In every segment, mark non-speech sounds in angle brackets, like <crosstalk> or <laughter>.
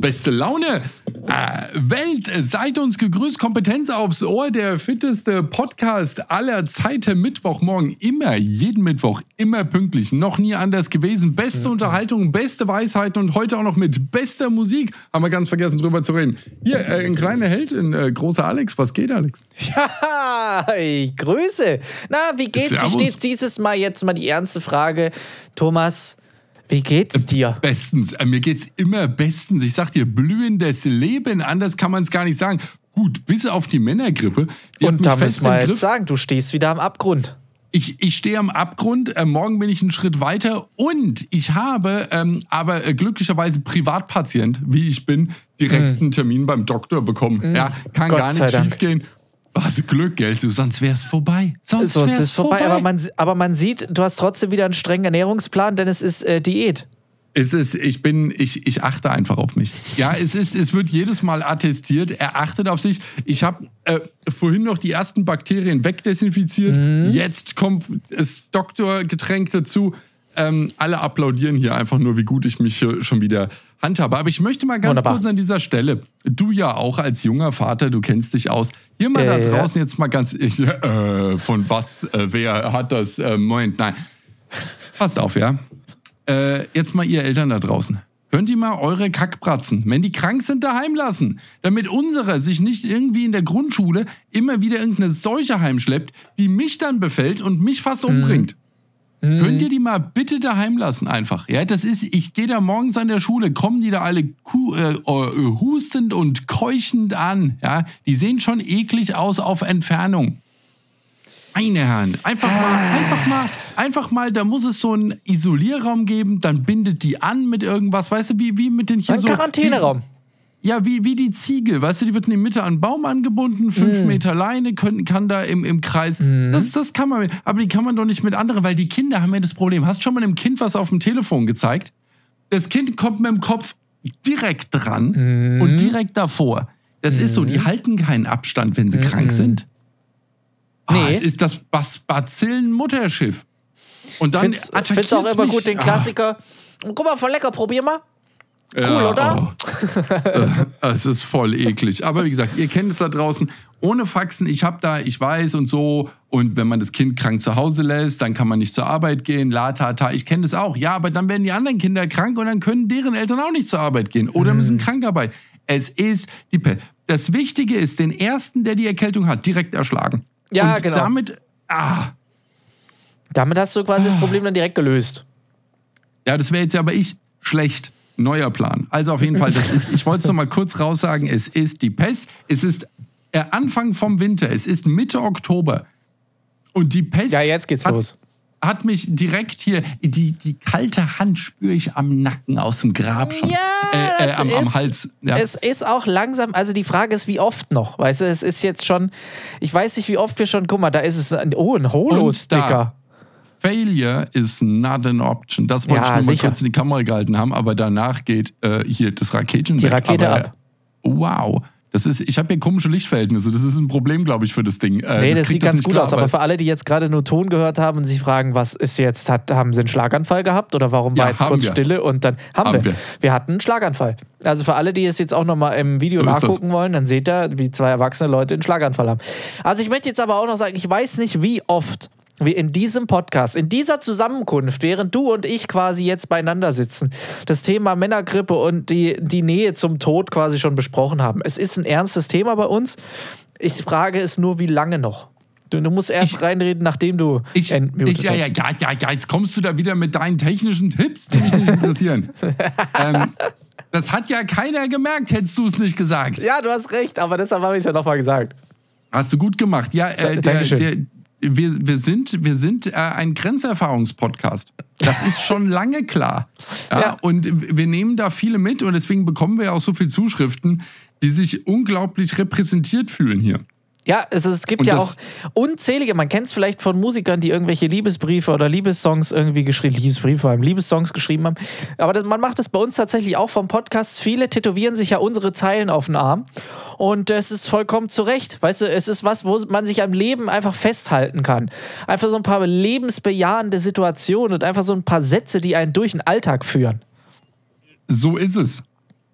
beste Laune. Äh, Welt, seid uns gegrüßt. Kompetenz aufs Ohr, der fitteste Podcast aller Zeiten. Mittwochmorgen, immer, jeden Mittwoch, immer pünktlich. Noch nie anders gewesen. Beste. Unterhaltung, beste Weisheiten und heute auch noch mit bester Musik. Haben wir ganz vergessen drüber zu reden. Hier, äh, ein kleiner Held, ein äh, großer Alex. Was geht, Alex? Ja, ich grüße. Na, wie geht's? Servus. Wie steht's dieses Mal jetzt mal die ernste Frage? Thomas, wie geht's dir? Bestens. Äh, mir geht's immer bestens. Ich sag dir, blühendes Leben. Anders kann man es gar nicht sagen. Gut, bis auf die Männergrippe. Die Und da müssen wir jetzt sagen, du stehst wieder am Abgrund. Ich, ich stehe am Abgrund, äh, morgen bin ich einen Schritt weiter und ich habe ähm, aber äh, glücklicherweise Privatpatient, wie ich bin, direkt mm. einen Termin beim Doktor bekommen. Mm. Ja, kann Gott gar nicht schief gehen. Was Glück, gell? Sonst wäre es vorbei. Sonst, sonst ist es vorbei. vorbei. Aber, man, aber man sieht, du hast trotzdem wieder einen strengen Ernährungsplan, denn es ist äh, Diät. Es ist, ich bin, ich, ich achte einfach auf mich. Ja, es ist, es wird jedes Mal attestiert. Er achtet auf sich. Ich habe äh, vorhin noch die ersten Bakterien wegdesinfiziert. Mhm. Jetzt kommt das Doktorgetränk dazu. Ähm, alle applaudieren hier einfach nur, wie gut ich mich schon wieder handhabe. Aber ich möchte mal ganz Wunderbar. kurz an dieser Stelle, du ja auch als junger Vater, du kennst dich aus, hier mal äh, da draußen jetzt mal ganz, <laughs> ich, äh, von was, äh, wer hat das, äh, Moment, nein. Passt auf, ja. Äh, jetzt mal ihr Eltern da draußen. Könnt ihr mal eure Kackbratzen, wenn die krank sind, daheim lassen, damit unsere sich nicht irgendwie in der Grundschule immer wieder irgendeine Seuche heimschleppt, die mich dann befällt und mich fast mhm. umbringt. Mhm. Könnt ihr die mal bitte daheim lassen einfach? Ja, das ist, ich gehe da morgens an der Schule, kommen die da alle äh, äh, hustend und keuchend an. Ja, die sehen schon eklig aus auf Entfernung. Meine Herren, einfach mal, einfach mal, einfach mal, da muss es so einen Isolierraum geben, dann bindet die an mit irgendwas, weißt du, wie, wie mit den hier Ein so. Quarantäneraum. Wie, ja, wie, wie die Ziege, weißt du, die wird in die Mitte an einen Baum angebunden, fünf mm. Meter Leine, können, kann da im, im Kreis. Mm. Das, das kann man, mit, aber die kann man doch nicht mit anderen, weil die Kinder haben ja das Problem. Hast du schon mal einem Kind was auf dem Telefon gezeigt? Das Kind kommt mit dem Kopf direkt dran mm. und direkt davor. Das ist so, die halten keinen Abstand, wenn sie krank sind. Ah, nee. es ist das Bazillen-Mutterschiff. Und dann Find's, find's auch immer mich. gut den ah. Klassiker. Ah. Guck mal, voll lecker, probier mal. Cool, ja, oder? Oh. es ist voll eklig. Aber wie gesagt, ihr kennt es da draußen. Ohne Faxen, ich habe da, ich weiß und so. Und wenn man das Kind krank zu Hause lässt, dann kann man nicht zur Arbeit gehen. La, ta, ta. Ich kenne das auch. Ja, aber dann werden die anderen Kinder krank und dann können deren Eltern auch nicht zur Arbeit gehen oder müssen mhm. Krankarbeit. Es ist die Pest. Das Wichtige ist, den ersten, der die Erkältung hat, direkt erschlagen. Ja, und genau. Damit, ah. Damit hast du quasi ah. das Problem dann direkt gelöst. Ja, das wäre jetzt aber ich schlecht neuer Plan. Also auf jeden Fall, das ist, ich wollte es noch mal kurz raussagen, es ist die Pest. Es ist Anfang vom Winter, es ist Mitte Oktober. Und die Pest. Ja, jetzt geht's hat, los. Hat mich direkt hier, die, die kalte Hand spüre ich am Nacken aus dem Grab schon. Ja, äh, äh, am, am, Hals. Ja. Es ist auch langsam, also die Frage ist, wie oft noch? Weißt du, es ist jetzt schon, ich weiß nicht, wie oft wir schon, guck mal, da ist es, ein, oh, ein Holo-Sticker. Failure is not an option. Das wollte ja, ich nur sicher. mal kurz in die Kamera gehalten haben, aber danach geht äh, hier das Raketen Die Rakete aber, ab. Wow. Das ist, ich habe hier komische Lichtverhältnisse. Das ist ein Problem, glaube ich, für das Ding. Äh, nee, das, das sieht ganz gut klar, aus. Aber für alle, die jetzt gerade nur Ton gehört haben und sich fragen, was ist jetzt, hat, haben sie einen Schlaganfall gehabt oder warum ja, war jetzt kurz wir. Stille und dann haben, haben wir. wir. wir. hatten einen Schlaganfall. Also für alle, die es jetzt auch nochmal im Video so nachgucken wollen, dann seht ihr, wie zwei erwachsene Leute einen Schlaganfall haben. Also ich möchte jetzt aber auch noch sagen, ich weiß nicht, wie oft wir in diesem Podcast, in dieser Zusammenkunft, während du und ich quasi jetzt beieinander sitzen, das Thema Männergrippe und die, die Nähe zum Tod quasi schon besprochen haben. Es ist ein ernstes Thema bei uns. Ich frage es nur, wie lange noch? Du, du musst erst ich, reinreden, nachdem du ich, ich, ja, ja, ja, ja, ja, jetzt kommst du da wieder mit deinen technischen Tipps, die mich nicht interessieren. <laughs> ähm, das hat ja keiner gemerkt, hättest du es nicht gesagt. Ja, du hast recht, aber deshalb habe ich es ja nochmal gesagt. Hast du gut gemacht. Ja, äh, der, der, wir, wir sind, wir sind äh, ein Grenzerfahrungspodcast. Das ist schon lange klar. Ja, ja. Und wir nehmen da viele mit und deswegen bekommen wir ja auch so viele Zuschriften, die sich unglaublich repräsentiert fühlen hier. Ja, also es gibt und ja auch unzählige, man kennt es vielleicht von Musikern, die irgendwelche Liebesbriefe oder Liebessongs irgendwie geschrieben, Liebesbriefe vor allem, Liebessongs geschrieben haben. Aber das, man macht das bei uns tatsächlich auch vom Podcast. Viele tätowieren sich ja unsere Zeilen auf den Arm. Und das ist vollkommen zu Recht. Weißt du, es ist was, wo man sich am Leben einfach festhalten kann. Einfach so ein paar lebensbejahende Situationen und einfach so ein paar Sätze, die einen durch den Alltag führen. So ist es.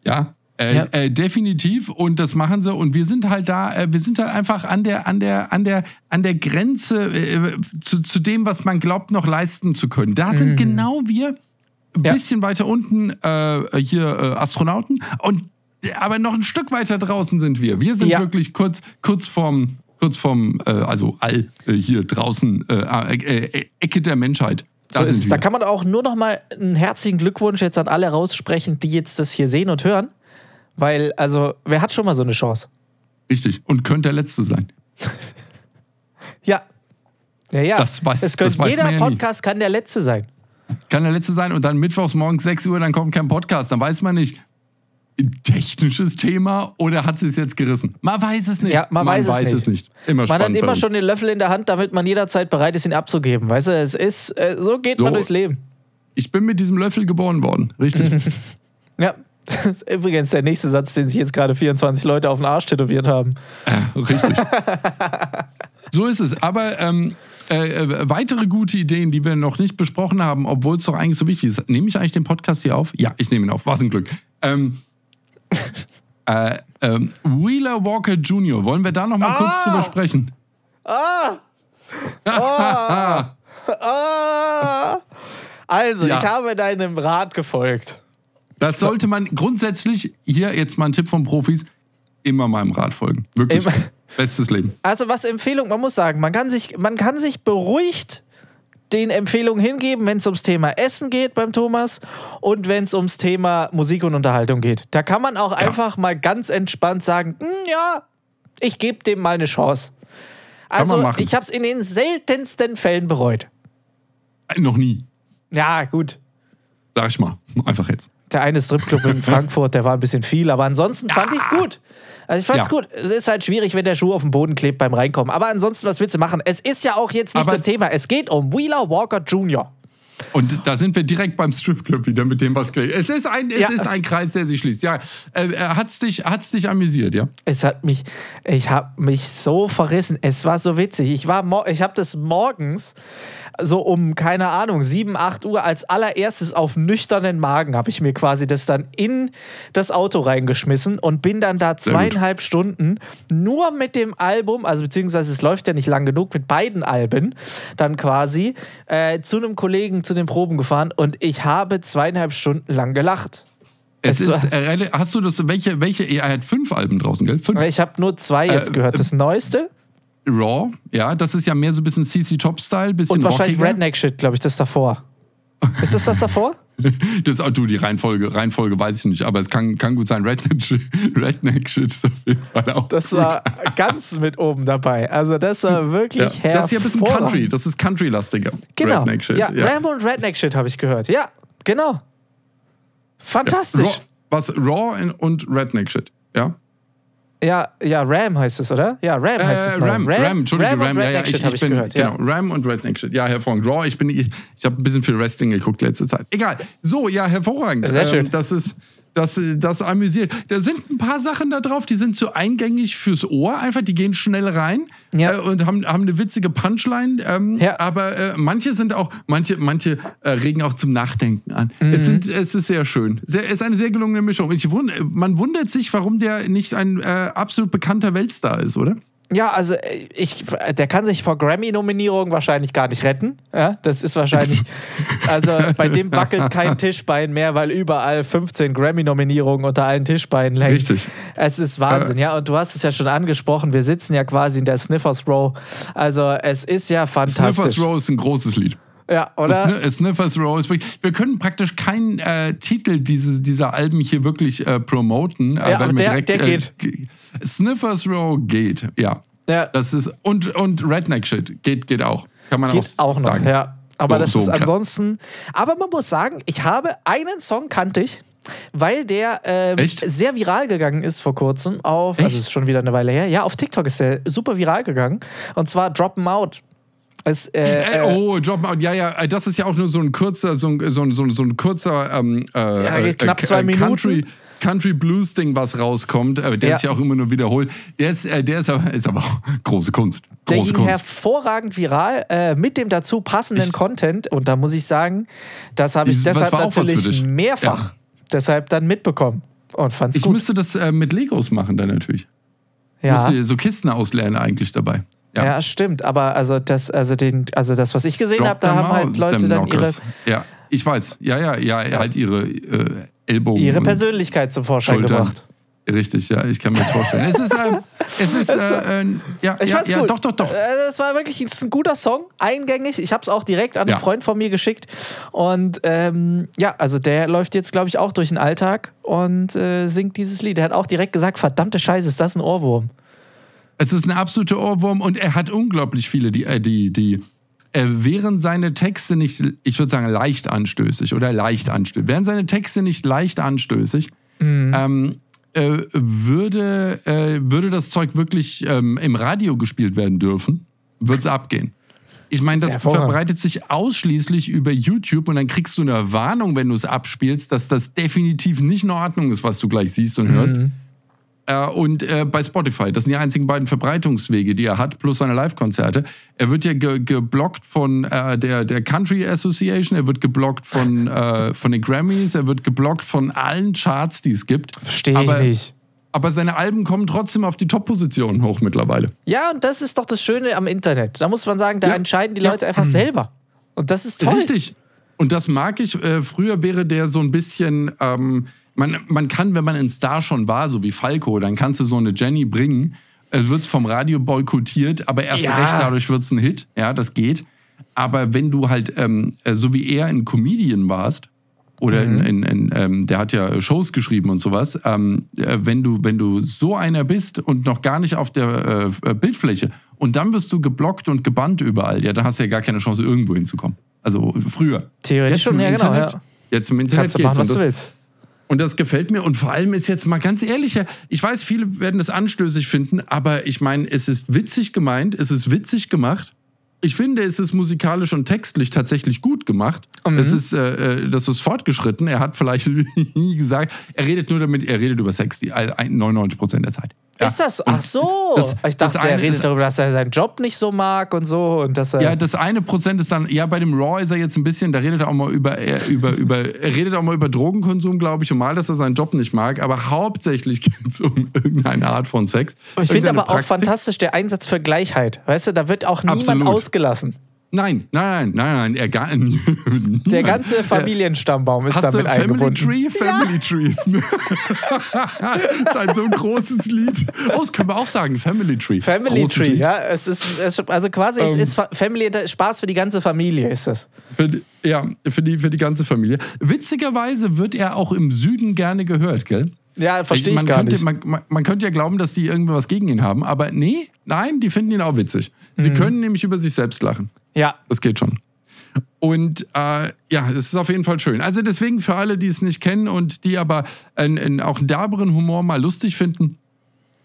Ja, Äh, ja. äh, definitiv und das machen sie und wir sind halt da, äh, wir sind halt einfach an der, an der, an der, an der Grenze äh, zu, zu dem, was man glaubt, noch leisten zu können. Da sind mhm. genau wir, ein ja. bisschen weiter unten äh, hier äh, Astronauten und aber noch ein Stück weiter draußen sind wir. Wir sind ja. wirklich kurz, kurz vorm, kurz vorm, äh, also all hier draußen, Ecke der Menschheit. Da, so ist, da kann man auch nur noch mal einen herzlichen Glückwunsch jetzt an alle raussprechen, die jetzt das hier sehen und hören. Weil, also, wer hat schon mal so eine Chance? Richtig. Und könnte der Letzte sein. <laughs> ja. Ja, ja. Das weiß, es könnte, das jeder ja Podcast nie. kann der Letzte sein. Kann der Letzte sein und dann mittwochs morgens 6 Uhr, dann kommt kein Podcast. Dann weiß man nicht, technisches Thema oder hat sie es jetzt gerissen? Man weiß es nicht. Ja, man, man weiß, weiß, es, nicht. nicht. Immer man hat immer schon den Löffel in der Hand, damit man jederzeit bereit ist, ihn abzugeben. Weißt du, es ist, äh, so geht so, man durchs Leben. Ich bin mit diesem Löffel geboren worden, richtig? <laughs> ja. Das ist übrigens der nächste Satz, den sich jetzt gerade 24 Leute auf den Arsch tätowiert haben. Äh, richtig. so ist es. Aber ähm, äh, äh, weitere gute Ideen, die wir noch nicht besprochen haben, obwohl es doch eigentlich so wichtig ist. Nehme ich eigentlich den Podcast hier auf? Ja, ich nehme ihn auf. Was ein Glück. Ähm, <laughs> äh, ähm, Wheeler Walker Jr., wollen wir da noch mal ah! kurz drüber sprechen? Ah! <laughs> ah! ah! Also, ja. ich habe deinem Rat gefolgt. Das sollte man grundsätzlich, hier jetzt mal ein Tipp von Profis, immer meinem Rat folgen. Wirklich. Immer. Bestes Leben. Also was Empfehlung, man muss sagen, man kann sich, man kann sich beruhigt den Empfehlungen hingeben, wenn es ums Thema Essen geht beim Thomas und wenn es ums Thema Musik und Unterhaltung geht. Da kann man auch ja. einfach mal ganz entspannt sagen, hm, ja, ich gebe dem mal eine Chance. Also ich habe es in den seltensten Fällen bereut. Äh, noch nie. Ja, gut. Sag ich mal, einfach jetzt. Der eine Stripclub in <laughs> Frankfurt, der war ein bisschen viel, aber ansonsten fand ich es gut. Also ich fand's ja. gut. Es ist halt schwierig, wenn der Schuh auf dem Boden klebt beim Reinkommen. Aber ansonsten, was willst du machen? Es ist ja auch jetzt nicht Aber das Thema. Es geht um Wheeler Walker Jr. Und da sind wir direkt beim Stripclub wieder mit dem, was Es ist ein, es ja. ist ein Kreis, der sich schließt. Ja, äh, äh hat's dich, hat's dich amüsiert, ja? Es hat mich, ich habe mich so verrissen. Es war so witzig. Ich war, ich habe das morgens so um, keine Ahnung, 7, 8 Uhr als allererstes auf nüchternen Magen habe ich mir quasi das dann in das Auto reingeschmissen und bin dann da zweieinhalb Stunden nur mit dem Album, also beziehungsweise es läuft ja nicht lang genug, mit beiden Alben dann quasi äh, zu einem Kollegen zu den Proben gefahren und ich habe zweieinhalb Stunden lang gelacht. Es, es ist, äh, hast du das, welche, welche, er hat fünf Alben draußen, gell? Fünf. Ich habe nur zwei jetzt äh, gehört. Das neueste? Raw, ja, das ist ja mehr so ein bisschen CC Top-Style, bisschen Und wahrscheinlich Redneck-Shit, glaube ich, das davor. Ist das das davor? <laughs> das, du, die Reihenfolge, Reihenfolge weiß ich nicht, aber es kann, kann gut sein. Redneck-Shit Redneck ist auf jeden Fall auch. Das gut. war ganz mit oben dabei. Also, das war wirklich ja, Das ist ja ein bisschen Country, das ist Country-lastiger. Genau. Redneck-Shit. Ja, ja. Rambo und Redneck-Shit habe ich gehört. Ja, genau. Fantastisch. Ja, Raw, was Raw und Redneck-Shit, ja? Ja, ja, Ram heißt es, oder? Ja, Ram äh, heißt es. Ram, Ram, Ram, Entschuldige, Ram. Ram ja, ja, ich, ich, ich bin, gehört, genau, ja. Ram und Redneck Shit. Ja, hervorragend. Raw, ich bin, ich, ich habe ein bisschen viel Wrestling geguckt letzte Zeit. Egal. So, ja, hervorragend. Sehr schön. Ähm, das ist, das, das amüsiert. Da sind ein paar Sachen da drauf, die sind zu eingängig fürs Ohr. Einfach, die gehen schnell rein ja. äh, und haben, haben eine witzige Punchline. Ähm, ja. Aber äh, manche sind auch, manche, manche äh, regen auch zum Nachdenken an. Mhm. Es, sind, es ist sehr schön. Es ist eine sehr gelungene Mischung. Ich wund, man wundert sich, warum der nicht ein äh, absolut bekannter Weltstar ist, oder? Ja, also äh, ich, der kann sich vor Grammy-Nominierungen wahrscheinlich gar nicht retten. Ja, das ist wahrscheinlich, <laughs> also bei dem wackelt kein Tischbein mehr, weil überall 15 Grammy-Nominierungen unter allen Tischbeinen hängen. Richtig. Es ist Wahnsinn, äh, ja. Und du hast es ja schon angesprochen, wir sitzen ja quasi in der Sniffers Row. Also es ist ja fantastisch. Sniffers Row ist ein großes Lied. Ja, oder? Sniffers Row ist wirklich, wir können praktisch keinen äh, Titel dieses, dieser Alben hier wirklich äh, promoten. Äh, ja, aber der, direkt, der äh, geht. Sniffers Row geht, ja. ja. Das ist, und, und Redneck Shit geht, geht auch. Kann man geht auch, auch noch, sagen. ja. Aber so, das so ist ansonsten. Aber man muss sagen, ich habe einen Song kannte ich, weil der ähm, sehr viral gegangen ist vor kurzem auf, Echt? also ist schon wieder eine Weile her. Ja, auf TikTok ist der super viral gegangen. Und zwar Drop 'em Out es, äh, äh, oh, Dropout, ja, ja, äh, das ist ja auch nur so ein kurzer, so ein, so ein, so ein kurzer ähm, äh, ja, knapp zwei Minuten. Country, Country Blues Ding, was rauskommt, der ja. sich auch immer nur wiederholt. Der ist, der ist, aber, ist aber auch <laughs> große Kunst. Große der ging Kunst. hervorragend viral äh, mit dem dazu passenden ich, Content. Und da muss ich sagen, das habe ich deshalb natürlich mehrfach ja. deshalb dann mitbekommen. Und fand's ich gut. müsste das äh, mit Legos machen dann natürlich. Ja. Ich müsste so Kisten auslernen eigentlich dabei. Ja. ja, stimmt. Aber also das, also den, also das, was ich gesehen habe, da haben halt Leute dann ihre. Ja, ich weiß. Ja, ja, ja, ja. halt ihre äh, Ellbogen. Ihre Persönlichkeit zum Vorschein Schultern. gebracht. Richtig, ja, ich kann mir das vorstellen. es ist, äh, <laughs> es ist, äh, äh, ja, ich ja, ja gut. doch, doch, doch. Es war wirklich ein guter Song, eingängig. Ich habe es auch direkt an einen Freund von mir geschickt. Und ähm, ja, also der läuft jetzt, glaube ich, auch durch den Alltag und äh, singt dieses Lied. Er hat auch direkt gesagt: verdammte Scheiße, ist das ein Ohrwurm. Es ist ein absoluter Ohrwurm und er hat unglaublich viele, die, äh, die, die äh, wären seine Texte nicht, ich würde sagen, leicht anstößig oder leicht anstößig, wären seine Texte nicht leicht anstößig, mhm. ähm, äh, würde, äh, würde das Zeug wirklich ähm, im Radio gespielt werden dürfen, würde es abgehen. Ich meine, das verbreitet sich ausschließlich über YouTube und dann kriegst du eine Warnung, wenn du es abspielst, dass das definitiv nicht in Ordnung ist, was du gleich siehst und hörst. Mhm. Äh, und äh, bei Spotify. Das sind die einzigen beiden Verbreitungswege, die er hat, plus seine Live-Konzerte. Er wird ja ge geblockt von äh, der, der Country Association, er wird geblockt von, äh, von den Grammys, er wird geblockt von allen Charts, die es gibt. Verstehe ich nicht. Aber seine Alben kommen trotzdem auf die Top-Positionen hoch mittlerweile. Ja, und das ist doch das Schöne am Internet. Da muss man sagen, da ja. entscheiden die Leute ja. einfach selber. Und das ist toll. Richtig. Und das mag ich. Äh, früher wäre der so ein bisschen. Ähm, man, man kann, wenn man ein Star schon war, so wie Falco, dann kannst du so eine Jenny bringen. Es wird vom Radio boykottiert, aber erst ja. recht dadurch wird es ein Hit. Ja, das geht. Aber wenn du halt, ähm, äh, so wie er ein Comedian warst, oder mhm. in, in, in ähm, der hat ja Shows geschrieben und sowas, ähm, äh, wenn, du, wenn du so einer bist und noch gar nicht auf der äh, äh Bildfläche und dann wirst du geblockt und gebannt überall, ja, dann hast du ja gar keine Chance, irgendwo hinzukommen. Also früher. Theoretisch schon, ja, genau. Ja. Jetzt im Internet Kannst du machen, was das, du willst. Und das gefällt mir. Und vor allem ist jetzt mal ganz ehrlich, ich weiß, viele werden das anstößig finden, aber ich meine, es ist witzig gemeint, es ist witzig gemacht. Ich finde, es ist musikalisch und textlich tatsächlich gut gemacht. Mhm. Es ist, äh, äh das ist fortgeschritten. Er hat vielleicht nie <laughs> gesagt, er redet nur damit, er redet über Sex die 99 Prozent der Zeit. Ja. Ist das? Ach so. Das, ich dachte, er redet darüber, dass er seinen Job nicht so mag und so. Und dass er ja, das eine Prozent ist dann, ja, bei dem Raw ist er jetzt ein bisschen, da redet er auch mal über, über, über er redet auch mal über Drogenkonsum, glaube ich, und mal, dass er seinen Job nicht mag. Aber hauptsächlich <laughs> geht es um irgendeine Art von Sex. Ich finde aber Praktik. auch fantastisch der Einsatz für Gleichheit. Weißt du, da wird auch niemand Absolut. ausgelassen. Nein, nein, nein, nein, er gar. <laughs> Der ganze Familienstammbaum ist damit eingebunden. Family Tree? Family ja. Trees. <laughs> das ist ein so großes Lied. Oh, das können wir auch sagen, Family Tree. Family großes Tree, Lied. ja. Es ist, es, also quasi, um, es ähm. ist Family, Spaß für die ganze Familie ist das. Für, ja, für die, für die ganze Familie. Witzigerweise wird er auch im Süden gerne gehört, gell? Ja, verstehe ich, ich gar könnte, nicht. Man, man, man, könnte ja glauben, dass die irgendwas gegen ihn haben, aber nee, nein, die finden ihn auch witzig. Sie mhm. können nämlich über sich selbst lachen. Ja. Das geht schon. Und äh, ja, es ist auf jeden Fall schön. Also deswegen für alle, die es nicht kennen und die aber einen, einen, auch einen derberen Humor mal lustig finden,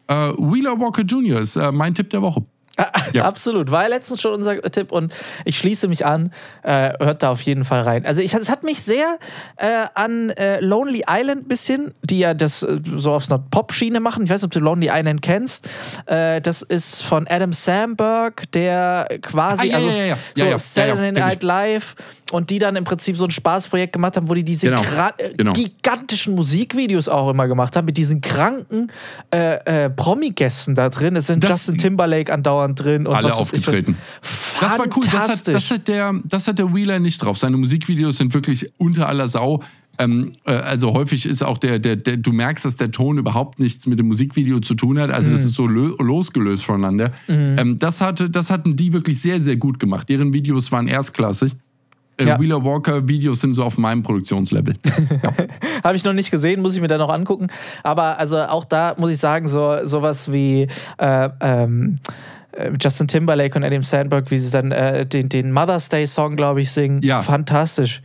äh, Wheeler Walker Jr. ist äh, mein Tipp der Woche. <laughs> Ja. Absolut. War ja letztens schon unser Tipp und ich schließe mich an. Äh, hört da auf jeden Fall rein. Also ich, es hat mich sehr äh, an äh, Lonely Island bisschen, die ja das äh, so auf einer Pop-Schiene machen. Ich weiß nicht, ob du Lonely Island kennst. Äh, das ist von Adam Samberg, der quasi, ah, ja, also ja, so Saturday Night Live und die dann im Prinzip so ein Spaßprojekt gemacht haben, wo die diese genau. Äh, genau. gigantischen Musikvideos auch immer gemacht haben, mit diesen kranken Promi-Gästen da drin. Es sind das, Justin Timberlake andauernd drin. Und Alle aufgetreten. Das war cool. Das hat, das, hat der, das hat der Wheeler nicht drauf. Seine Musikvideos sind wirklich unter aller Sau. Ähm, äh, also häufig ist auch der, der, der, du merkst, dass der Ton überhaupt nichts mit dem Musikvideo zu tun hat. Also mhm. das ist so losgelöst voneinander. Mhm. Ähm, das, hatte, das hatten die wirklich sehr, sehr gut gemacht. Deren Videos waren erstklassig. Äh, ja. Wheeler Walker Videos sind so auf meinem Produktionslevel. <laughs> Ja. Habe ich noch nicht gesehen, muss ich mir dann noch angucken. Aber also auch da muss ich sagen, so sowas wie äh, ähm, äh, Justin Timberlake und Adam Sandberg, wie sie dann äh, den, den Mother's Day Song, glaube ich, singen. Ja. Fantastisch.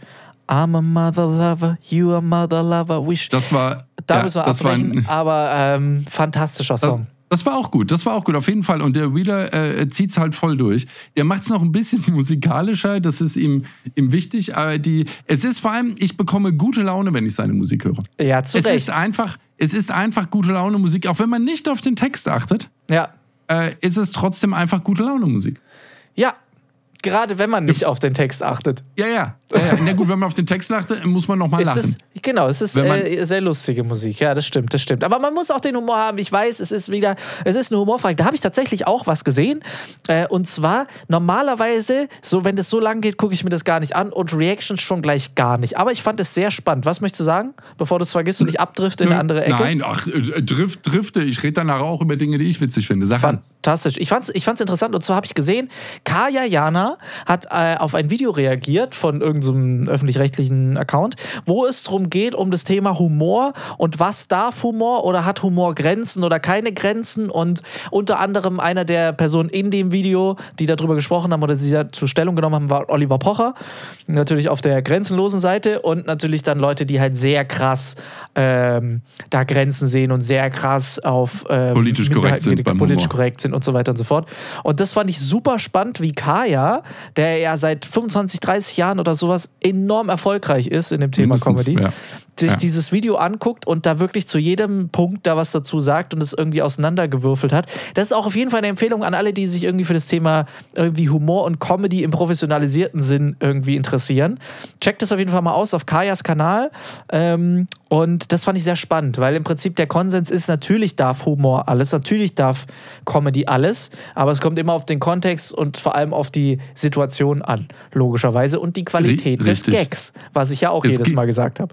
I'm a mother lover, you a mother lover. Wish. Das war. Da ja, müssen wir abbrechen, aber ähm, fantastischer Song. Das, war auch gut, das war auch gut, auf jeden Fall. Und der Wheeler äh, zieht es halt voll durch. Der macht es noch ein bisschen <laughs> musikalischer, das ist ihm, ihm wichtig. Aber die, es ist vor allem, ich bekomme gute Laune, wenn ich seine Musik höre. Ja, zu es Recht. Ist einfach, es ist einfach gute Laune Musik, auch wenn man nicht auf den Text achtet. Ja äh, ist es trotzdem einfach gute Laune Musik. Ja, Gerade wenn man nicht auf den Text achtet. Ja, ja. ja, ja. Na gut, wenn man auf den Text achtet, muss man nochmal lachen. Es, genau, es ist äh, sehr lustige Musik. Ja, das stimmt, das stimmt. Aber man muss auch den Humor haben. Ich weiß, es ist wieder, es ist eine Humorfrage. Da habe ich tatsächlich auch was gesehen. Äh, und zwar, normalerweise, so wenn das so lang geht, gucke ich mir das gar nicht an und Reactions schon gleich gar nicht. Aber ich fand es sehr spannend. Was möchtest du sagen, bevor du es vergisst und ich abdrifte in eine andere Ecke? Nein, ach, äh, drift, drifte. Ich rede danach auch über Dinge, die ich witzig finde. Sag Fantastisch. Ich fand es ich fand's interessant. Und zwar habe ich gesehen, Kaya Jana hat äh, auf ein Video reagiert von irgendeinem so öffentlich-rechtlichen Account, wo es darum geht, um das Thema Humor und was darf Humor oder hat Humor Grenzen oder keine Grenzen. Und unter anderem einer der Personen in dem Video, die darüber gesprochen haben oder sie dazu Stellung genommen haben, war Oliver Pocher. Natürlich auf der grenzenlosen Seite und natürlich dann Leute, die halt sehr krass ähm, da Grenzen sehen und sehr krass auf ähm, politisch korrekt sind, politisch korrekt sind und so weiter und so fort. Und das fand ich super spannend, wie Kaya, der ja seit 25, 30 Jahren oder sowas enorm erfolgreich ist in dem Thema Mindestens, Comedy, ja. sich ja. dieses Video anguckt und da wirklich zu jedem Punkt da was dazu sagt und es irgendwie auseinandergewürfelt hat. Das ist auch auf jeden Fall eine Empfehlung an alle, die sich irgendwie für das Thema irgendwie Humor und Comedy im professionalisierten Sinn irgendwie interessieren. Checkt das auf jeden Fall mal aus auf Kajas Kanal. Ähm, und das fand ich sehr spannend, weil im Prinzip der Konsens ist, natürlich darf Humor alles, natürlich darf Comedy alles, aber es kommt immer auf den Kontext und vor allem auf die Situation an, logischerweise, und die Qualität R des Gags, was ich ja auch es jedes Mal gesagt habe.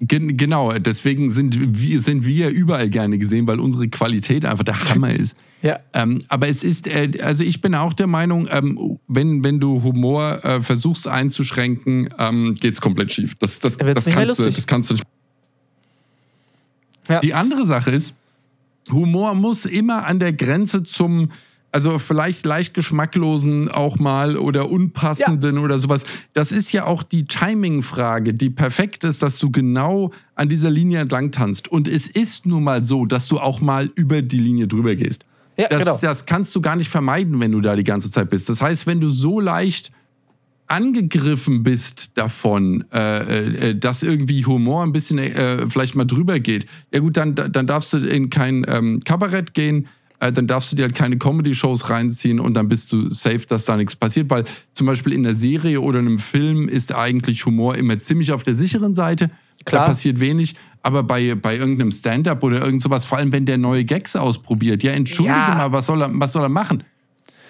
Genau, deswegen sind wir, sind wir überall gerne gesehen, weil unsere Qualität einfach der Hammer ist. <laughs> Ja. Ähm, aber es ist, äh, also ich bin auch der Meinung, ähm, wenn, wenn du Humor äh, versuchst einzuschränken, ähm, geht es komplett schief. Das, das, das, kannst du, das kannst du nicht. Ja. Die andere Sache ist, Humor muss immer an der Grenze zum, also vielleicht leicht geschmacklosen auch mal oder unpassenden ja. oder sowas. Das ist ja auch die Timing-Frage, die perfekt ist, dass du genau an dieser Linie entlang tanzt. Und es ist nun mal so, dass du auch mal über die Linie drüber gehst. Ja, das, genau. das kannst du gar nicht vermeiden, wenn du da die ganze Zeit bist. Das heißt, wenn du so leicht angegriffen bist davon, äh, äh, dass irgendwie Humor ein bisschen äh, vielleicht mal drüber geht, ja gut, dann, dann darfst du in kein ähm, Kabarett gehen, äh, dann darfst du dir halt keine Comedy-Shows reinziehen und dann bist du safe, dass da nichts passiert, weil zum Beispiel in einer Serie oder einem Film ist eigentlich Humor immer ziemlich auf der sicheren Seite. Klar. Da passiert wenig, aber bei, bei irgendeinem Stand-up oder irgend sowas, vor allem wenn der neue Gags ausprobiert, ja, entschuldige ja. mal, was soll er, was soll er machen?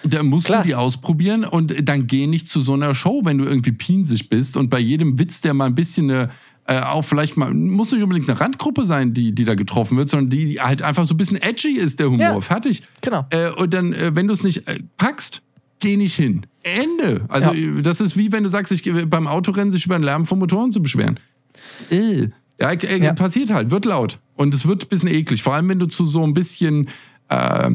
Da musst Klar. du die ausprobieren und dann geh nicht zu so einer Show, wenn du irgendwie pinsig bist und bei jedem Witz, der mal ein bisschen eine, äh, auch vielleicht mal, muss nicht unbedingt eine Randgruppe sein, die, die da getroffen wird, sondern die halt einfach so ein bisschen edgy ist, der Humor. Ja, Fertig. Genau. Äh, und dann, äh, wenn du es nicht äh, packst, geh nicht hin. Ende. Also, ja. das ist wie wenn du sagst, ich beim Autorennen sich über den Lärm von Motoren zu beschweren. Äh. Ja, äh, ja, passiert halt, wird laut. Und es wird ein bisschen eklig. Vor allem, wenn du zu so ein bisschen äh,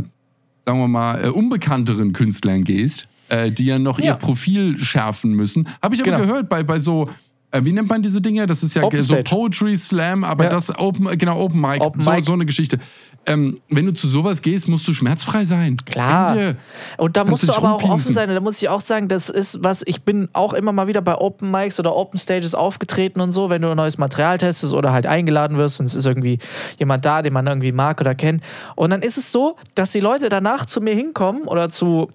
sagen wir mal, äh, unbekannteren Künstlern gehst, äh, die ja noch ja. ihr Profil schärfen müssen. Habe ich aber genau. gehört bei, bei so äh, wie nennt man diese Dinge? Das ist ja Open so Stage. Poetry Slam, aber ja. das Open, genau, Open Mic, Open so, Mic. so eine Geschichte. Ähm, wenn du zu sowas gehst, musst du schmerzfrei sein. Klar. Ende. Und da musst du aber auch offen sein. Und da muss ich auch sagen, das ist was, ich bin auch immer mal wieder bei Open Mics oder Open Stages aufgetreten und so, wenn du neues Material testest oder halt eingeladen wirst und es ist irgendwie jemand da, den man irgendwie mag oder kennt. Und dann ist es so, dass die Leute danach zu mir hinkommen oder zu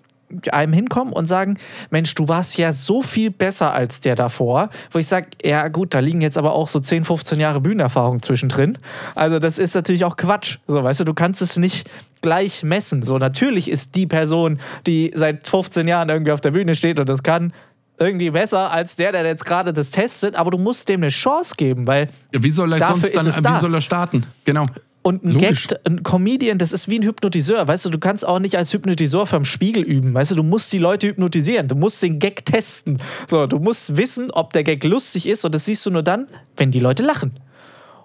einem hinkommen und sagen, Mensch, du warst ja so viel besser als der davor, wo ich sage, ja gut, da liegen jetzt aber auch so 10, 15 Jahre Bühnenerfahrung zwischendrin. Also das ist natürlich auch Quatsch. So, weißt du, du kannst es nicht gleich messen. So, natürlich ist die Person, die seit 15 Jahren irgendwie auf der Bühne steht und das kann, irgendwie besser als der, der jetzt gerade das testet, aber du musst dem eine Chance geben, weil ja, wie soll er sonst dann, wie da. soll er starten? Genau. Und ein Logisch. Gag, ein Comedian, das ist wie ein Hypnotiseur. Weißt du, du kannst auch nicht als Hypnotiseur vom Spiegel üben. Weißt du, du musst die Leute hypnotisieren. Du musst den Gag testen. So, du musst wissen, ob der Gag lustig ist. Und das siehst du nur dann, wenn die Leute lachen.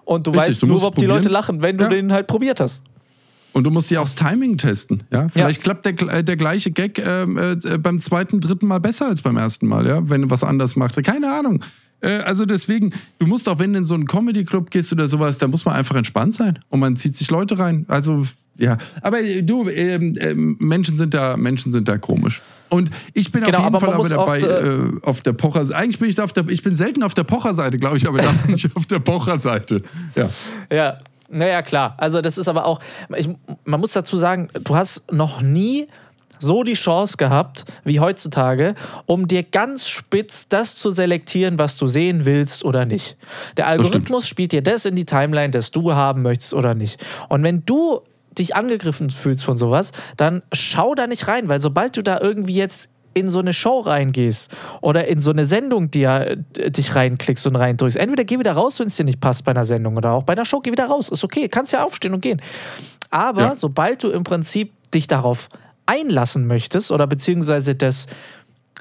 Und du Richtig, weißt du nur, ob die Leute lachen, wenn du ja. den halt probiert hast. Und du musst ja auch das Timing testen. Ja? Vielleicht ja. klappt der, äh, der gleiche Gag ähm, äh, beim zweiten, dritten Mal besser als beim ersten Mal, ja? wenn du was anders machst. Keine Ahnung. Äh, also deswegen, du musst auch, wenn du in so einen Comedy-Club gehst oder sowas, da muss man einfach entspannt sein und man zieht sich Leute rein. Also ja, aber äh, du, ähm, äh, Menschen sind da, Menschen sind da komisch. Und ich bin genau, auf jeden Fall aber dabei äh, auf der Pocher. Eigentlich bin ich da auf der, ich bin selten auf der Pocher-Seite, glaube ich, aber da bin ich <laughs> auf der Pocher-Seite. Ja. Ja. Naja, klar. Also das ist aber auch, ich, man muss dazu sagen, du hast noch nie so die Chance gehabt, wie heutzutage, um dir ganz spitz das zu selektieren, was du sehen willst oder nicht. Der Algorithmus spielt dir das in die Timeline, das du haben möchtest oder nicht. Und wenn du dich angegriffen fühlst von sowas, dann schau da nicht rein, weil sobald du da irgendwie jetzt in so eine Show reingehst oder in so eine Sendung dir äh, dich reinklickst und reindrückst, entweder geh wieder raus, wenn es dir nicht passt bei einer Sendung oder auch bei einer Show, geh wieder raus. Ist okay, kannst ja aufstehen und gehen. Aber ja. sobald du im Prinzip dich darauf einlassen möchtest oder beziehungsweise das,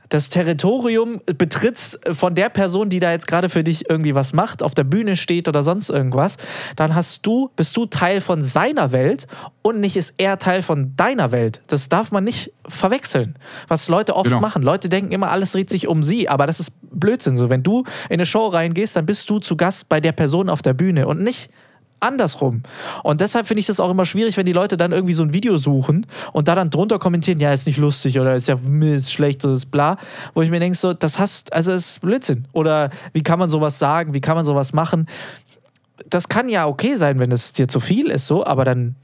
das Territorium betrittst von der Person, die da jetzt gerade für dich irgendwie was macht, auf der Bühne steht oder sonst irgendwas, dann hast du, bist du Teil von seiner Welt und nicht ist er Teil von deiner Welt. Das darf man nicht verwechseln. Was Leute oft genau. machen. Leute denken immer, alles dreht sich um sie, aber das ist Blödsinn. So, wenn du in eine Show reingehst, dann bist du zu Gast bei der Person auf der Bühne und nicht andersrum. Und deshalb finde ich das auch immer schwierig, wenn die Leute dann irgendwie so ein Video suchen und da dann drunter kommentieren, ja, ist nicht lustig oder ist ja ist schlecht oder ist bla, wo ich mir denke, so, das hast, also ist Blödsinn. Oder wie kann man sowas sagen, wie kann man sowas machen? Das kann ja okay sein, wenn es dir zu viel ist, so, aber dann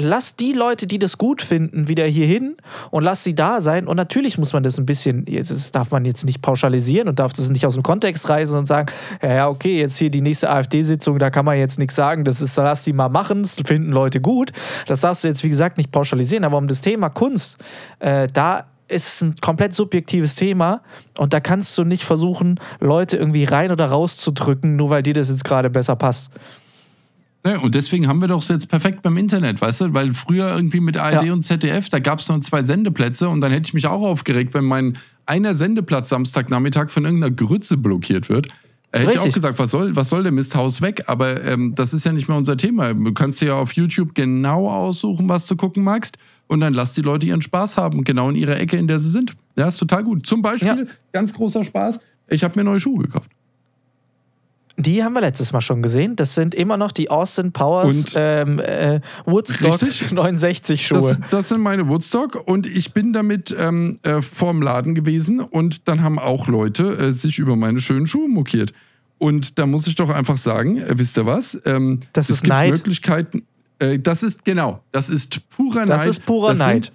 lass die Leute, die das gut finden, wieder hier hin und lass sie da sein. Und natürlich muss man das ein bisschen, das darf man jetzt nicht pauschalisieren und darf das nicht aus dem Kontext reißen und sagen, ja, okay, jetzt hier die nächste AfD-Sitzung, da kann man jetzt nichts sagen, das ist, lass die mal machen, das finden Leute gut. Das darfst du jetzt, wie gesagt, nicht pauschalisieren. Aber um das Thema Kunst, äh, da ist es ein komplett subjektives Thema und da kannst du nicht versuchen, Leute irgendwie rein oder raus zu drücken, nur weil dir das jetzt gerade besser passt. Ja, und deswegen haben wir doch jetzt perfekt beim Internet, weißt du? Weil früher irgendwie mit ARD ja. und ZDF, da gab es noch zwei Sendeplätze und dann hätte ich mich auch aufgeregt, wenn mein einer Sendeplatz Samstagnachmittag von irgendeiner Grütze blockiert wird. Hätte ich auch gesagt, was soll, was soll der Mist, Haus weg? Aber ähm, das ist ja nicht mehr unser Thema. Du kannst dir ja auf YouTube genau aussuchen, was du gucken magst und dann lass die Leute ihren Spaß haben, genau in ihrer Ecke, in der sie sind. Ja, ist total gut. Zum Beispiel, ja. ganz großer Spaß, ich habe mir neue Schuhe gekauft. Die haben wir letztes Mal schon gesehen. Das sind immer noch die Austin Powers ähm, äh, Woodstock richtig? 69 Schuhe. Das, das, sind meine Woodstock und ich bin damit ähm, äh, vorm Laden gewesen und dann haben auch Leute äh, sich über meine schönen Schuhe mokiert. Und da muss ich doch einfach sagen, äh, wisst ihr was? Ähm, das ist Neid. Möglichkeiten. Äh, das ist genau, das ist purer Neid. Das ist purer das Neid.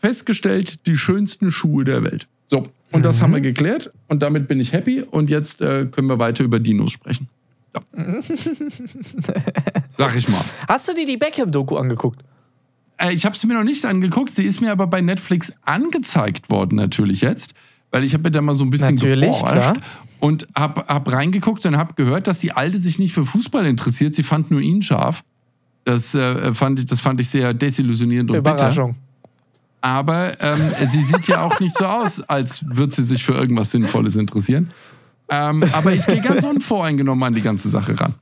festgestellt die schönsten Schuhe der Welt. So, und mhm. das haben wir mhm. geklärt und damit bin ich happy und jetzt äh, können wir weiter über Dinos sprechen. Ja. <laughs> Sag ich mal. Hast du dir die Beckham-Doku angeguckt? Äh, ich habe sie mir noch nicht angeguckt. Sie ist mir aber bei Netflix angezeigt worden natürlich jetzt, weil ich habe mir da mal so ein bisschen natürlich, geforscht klar. und habe hab reingeguckt und habe gehört, dass die Alte sich nicht für Fußball interessiert. Sie fand nur ihn scharf. Das, äh, fand, ich, das fand ich sehr desillusionierend und Überraschung. bitter. Aber ähm, sie sieht ja auch nicht so aus, als würde sie sich für irgendwas Sinnvolles interessieren. Ähm, aber ich gehe ganz unvoreingenommen an die ganze Sache ran.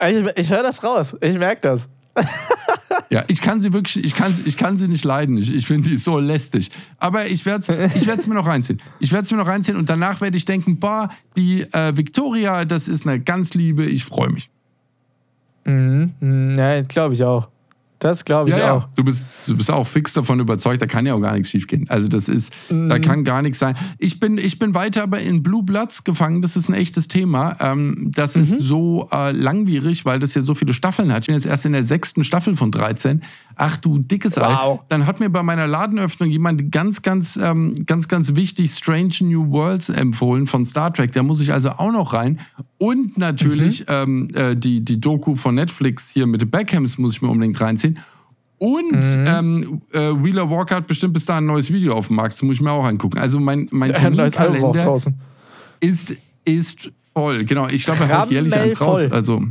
Ich, ich höre das raus. Ich merke das. ja, ich kann sie wirklich, ich kann, ich kann sie nicht leiden. Ich, ich finde die so lästig. Aber ich werde es ich mir noch reinziehen. Ich werde es mir noch reinziehen und danach werde ich denken, boah, die äh, Victoria, das ist eine ganz liebe, ich freue mich. Mhm, mhm. ja, glaube ich auch. Das glaube ich ja, auch. Ja. Du, bist, du bist auch fix davon überzeugt, da kann ja auch gar nichts schiefgehen. Also das ist, mhm. da kann gar nichts sein. Ich bin, ich bin weiter aber in Blue Bloods gefangen, das ist ein echtes Thema. Ähm, das mhm. ist so äh, langwierig, weil das ja so viele Staffeln hat. Ich bin jetzt erst in der sechsten Staffel von 13. Ach du dickes wow. Ei. Dann hat mir bei meiner Ladenöffnung jemand ganz, ganz, ähm, ganz, ganz wichtig Strange New Worlds empfohlen von Star Trek. Da muss ich also auch noch rein. Und natürlich mhm. ähm, äh, die, die Doku von Netflix hier mit den Beckhams muss ich mir unbedingt reinziehen. Und mhm. ähm, äh, Wheeler Walker hat bestimmt bis da ein neues Video auf dem Markt. Das muss ich mir auch angucken. Also mein, mein Terminkalender ist, ist voll. Genau, ich glaube, er haut jährlich eins raus. Also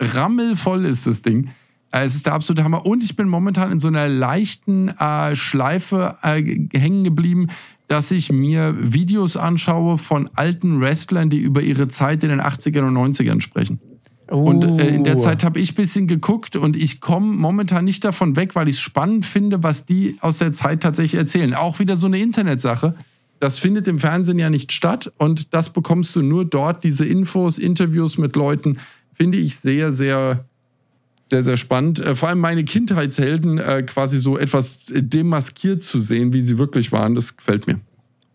rammelvoll ist das Ding. Äh, es ist der absolute Hammer. Und ich bin momentan in so einer leichten äh, Schleife äh, hängen geblieben, dass ich mir Videos anschaue von alten Wrestlern, die über ihre Zeit in den 80ern und 90ern sprechen. Und äh, in der oh. Zeit habe ich ein bisschen geguckt und ich komme momentan nicht davon weg, weil ich es spannend finde, was die aus der Zeit tatsächlich erzählen. Auch wieder so eine Internetsache. Das findet im Fernsehen ja nicht statt und das bekommst du nur dort, diese Infos, Interviews mit Leuten, finde ich sehr, sehr, sehr, sehr spannend. Äh, vor allem meine Kindheitshelden äh, quasi so etwas demaskiert zu sehen, wie sie wirklich waren, das gefällt mir.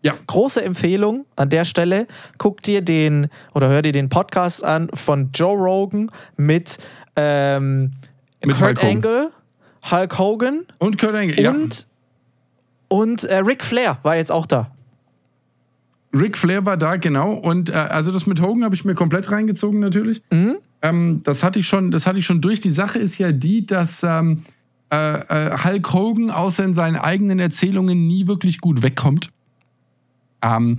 Ja. Große Empfehlung an der Stelle. Guck dir den oder hör dir den Podcast an von Joe Rogan mit, ähm, mit Kurt Hulk Angle, Hulk Hogan und Kurt Angle. Und Und äh, Ric Flair war jetzt auch da. Ric Flair war da, genau. Und äh, also das mit Hogan habe ich mir komplett reingezogen, natürlich. Mhm. Ähm, das, hatte ich schon, das hatte ich schon durch. Die Sache ist ja die, dass ähm, äh, äh Hulk Hogan außer in seinen eigenen Erzählungen nie wirklich gut wegkommt. Ähm,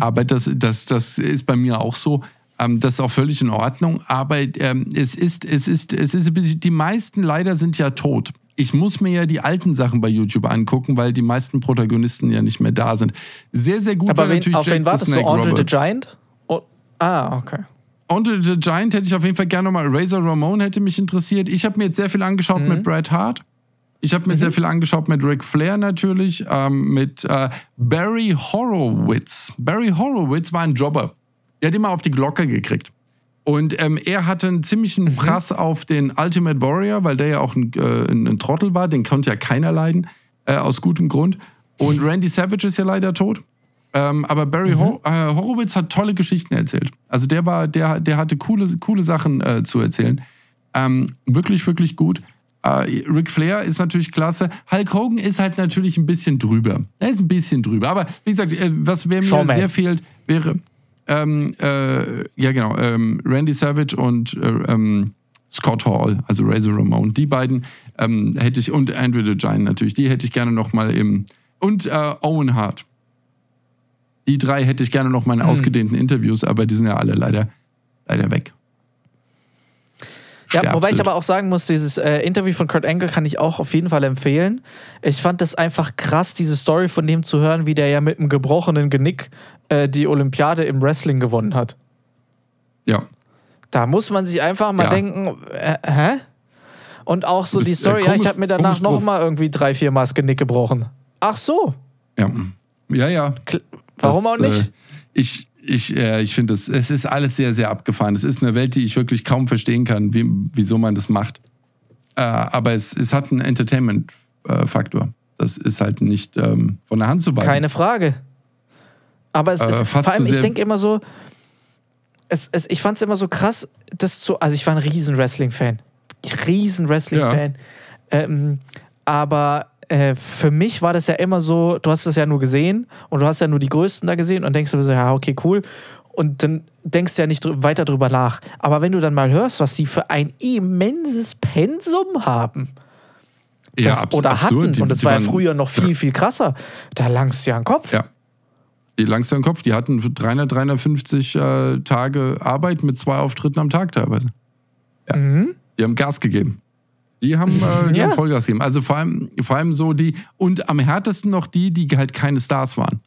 aber das, das, das ist bei mir auch so. Ähm, das ist auch völlig in Ordnung. Aber ähm, es ist, es ist, es ist, die meisten leider sind ja tot ich muss mir ja die alten Sachen bei YouTube angucken, weil die meisten Protagonisten ja nicht mehr da sind. Sehr, sehr gut Aber wen, natürlich auf Jack wen wartest du? Andre the Giant? Oh, ah, okay. Andre the Giant hätte ich auf jeden Fall gerne nochmal. Razor Ramon hätte mich interessiert. Ich habe mir jetzt sehr viel angeschaut mhm. mit Bret Hart. Ich habe mir mhm. sehr viel angeschaut mit Ric Flair natürlich, ähm, mit äh, Barry Horowitz. Barry Horowitz war ein Jobber. Der hat immer auf die Glocke gekriegt. Und ähm, er hatte einen ziemlichen mhm. Prass auf den Ultimate Warrior, weil der ja auch ein, äh, ein, ein Trottel war. Den konnte ja keiner leiden, äh, aus gutem Grund. Und Randy Savage ist ja leider tot. Ähm, aber Barry mhm. Hor äh, Horowitz hat tolle Geschichten erzählt. Also der war, der, der hatte coole, coole Sachen äh, zu erzählen. Ähm, wirklich, wirklich gut. Äh, Ric Flair ist natürlich klasse. Hulk Hogan ist halt natürlich ein bisschen drüber. Er ist ein bisschen drüber. Aber wie gesagt, äh, was mir Showman. sehr fehlt, wäre, ähm, äh, ja genau, ähm, Randy Savage und äh, ähm, Scott Hall, also Razor Ramon. Die beiden ähm, hätte ich, und Andrew the Giant natürlich, die hätte ich gerne nochmal im, und äh, Owen Hart. Die drei hätte ich gerne noch mal in hm. ausgedehnten Interviews, aber die sind ja alle leider, leider weg. Ja, wobei ich aber auch sagen muss, dieses äh, Interview von Kurt Angle kann ich auch auf jeden Fall empfehlen. Ich fand das einfach krass, diese Story von dem zu hören, wie der ja mit einem gebrochenen Genick äh, die Olympiade im Wrestling gewonnen hat. Ja. Da muss man sich einfach mal ja. denken, äh, hä? Und auch so bist, die Story, äh, komisch, ja, ich habe mir danach noch mal irgendwie drei, vier Mal das Genick gebrochen. Ach so. Ja, ja. ja. Warum das, auch nicht? Äh, ich, ich, äh, ich finde, es ist alles sehr, sehr abgefahren. Es ist eine Welt, die ich wirklich kaum verstehen kann, wie, wieso man das macht. Äh, aber es, es hat einen Entertainment-Faktor. das ist halt nicht ähm, von der Hand zu weisen. Keine Frage. Aber es ist, äh, vor allem, ich denke immer so, es, es, ich fand es immer so krass, das zu, also ich war ein riesen Wrestling-Fan. Riesen Wrestling-Fan. Ja. Ähm, aber äh, für mich war das ja immer so, du hast das ja nur gesehen und du hast ja nur die Größten da gesehen und denkst du so, ja, okay, cool. Und dann denkst du ja nicht weiter drüber nach. Aber wenn du dann mal hörst, was die für ein immenses Pensum haben, ja, oder hatten, absurd. und das war ja früher noch viel, viel krasser, da langst du ja den Kopf. Ja. Die langst du den Kopf. Die hatten 300, 350 äh, Tage Arbeit mit zwei Auftritten am Tag teilweise. Ja. Mhm. Die haben Gas gegeben. Die haben, äh, die <laughs> ja. haben Vollgas gegeben. Also vor allem, vor allem so die, und am härtesten noch die, die halt keine Stars waren.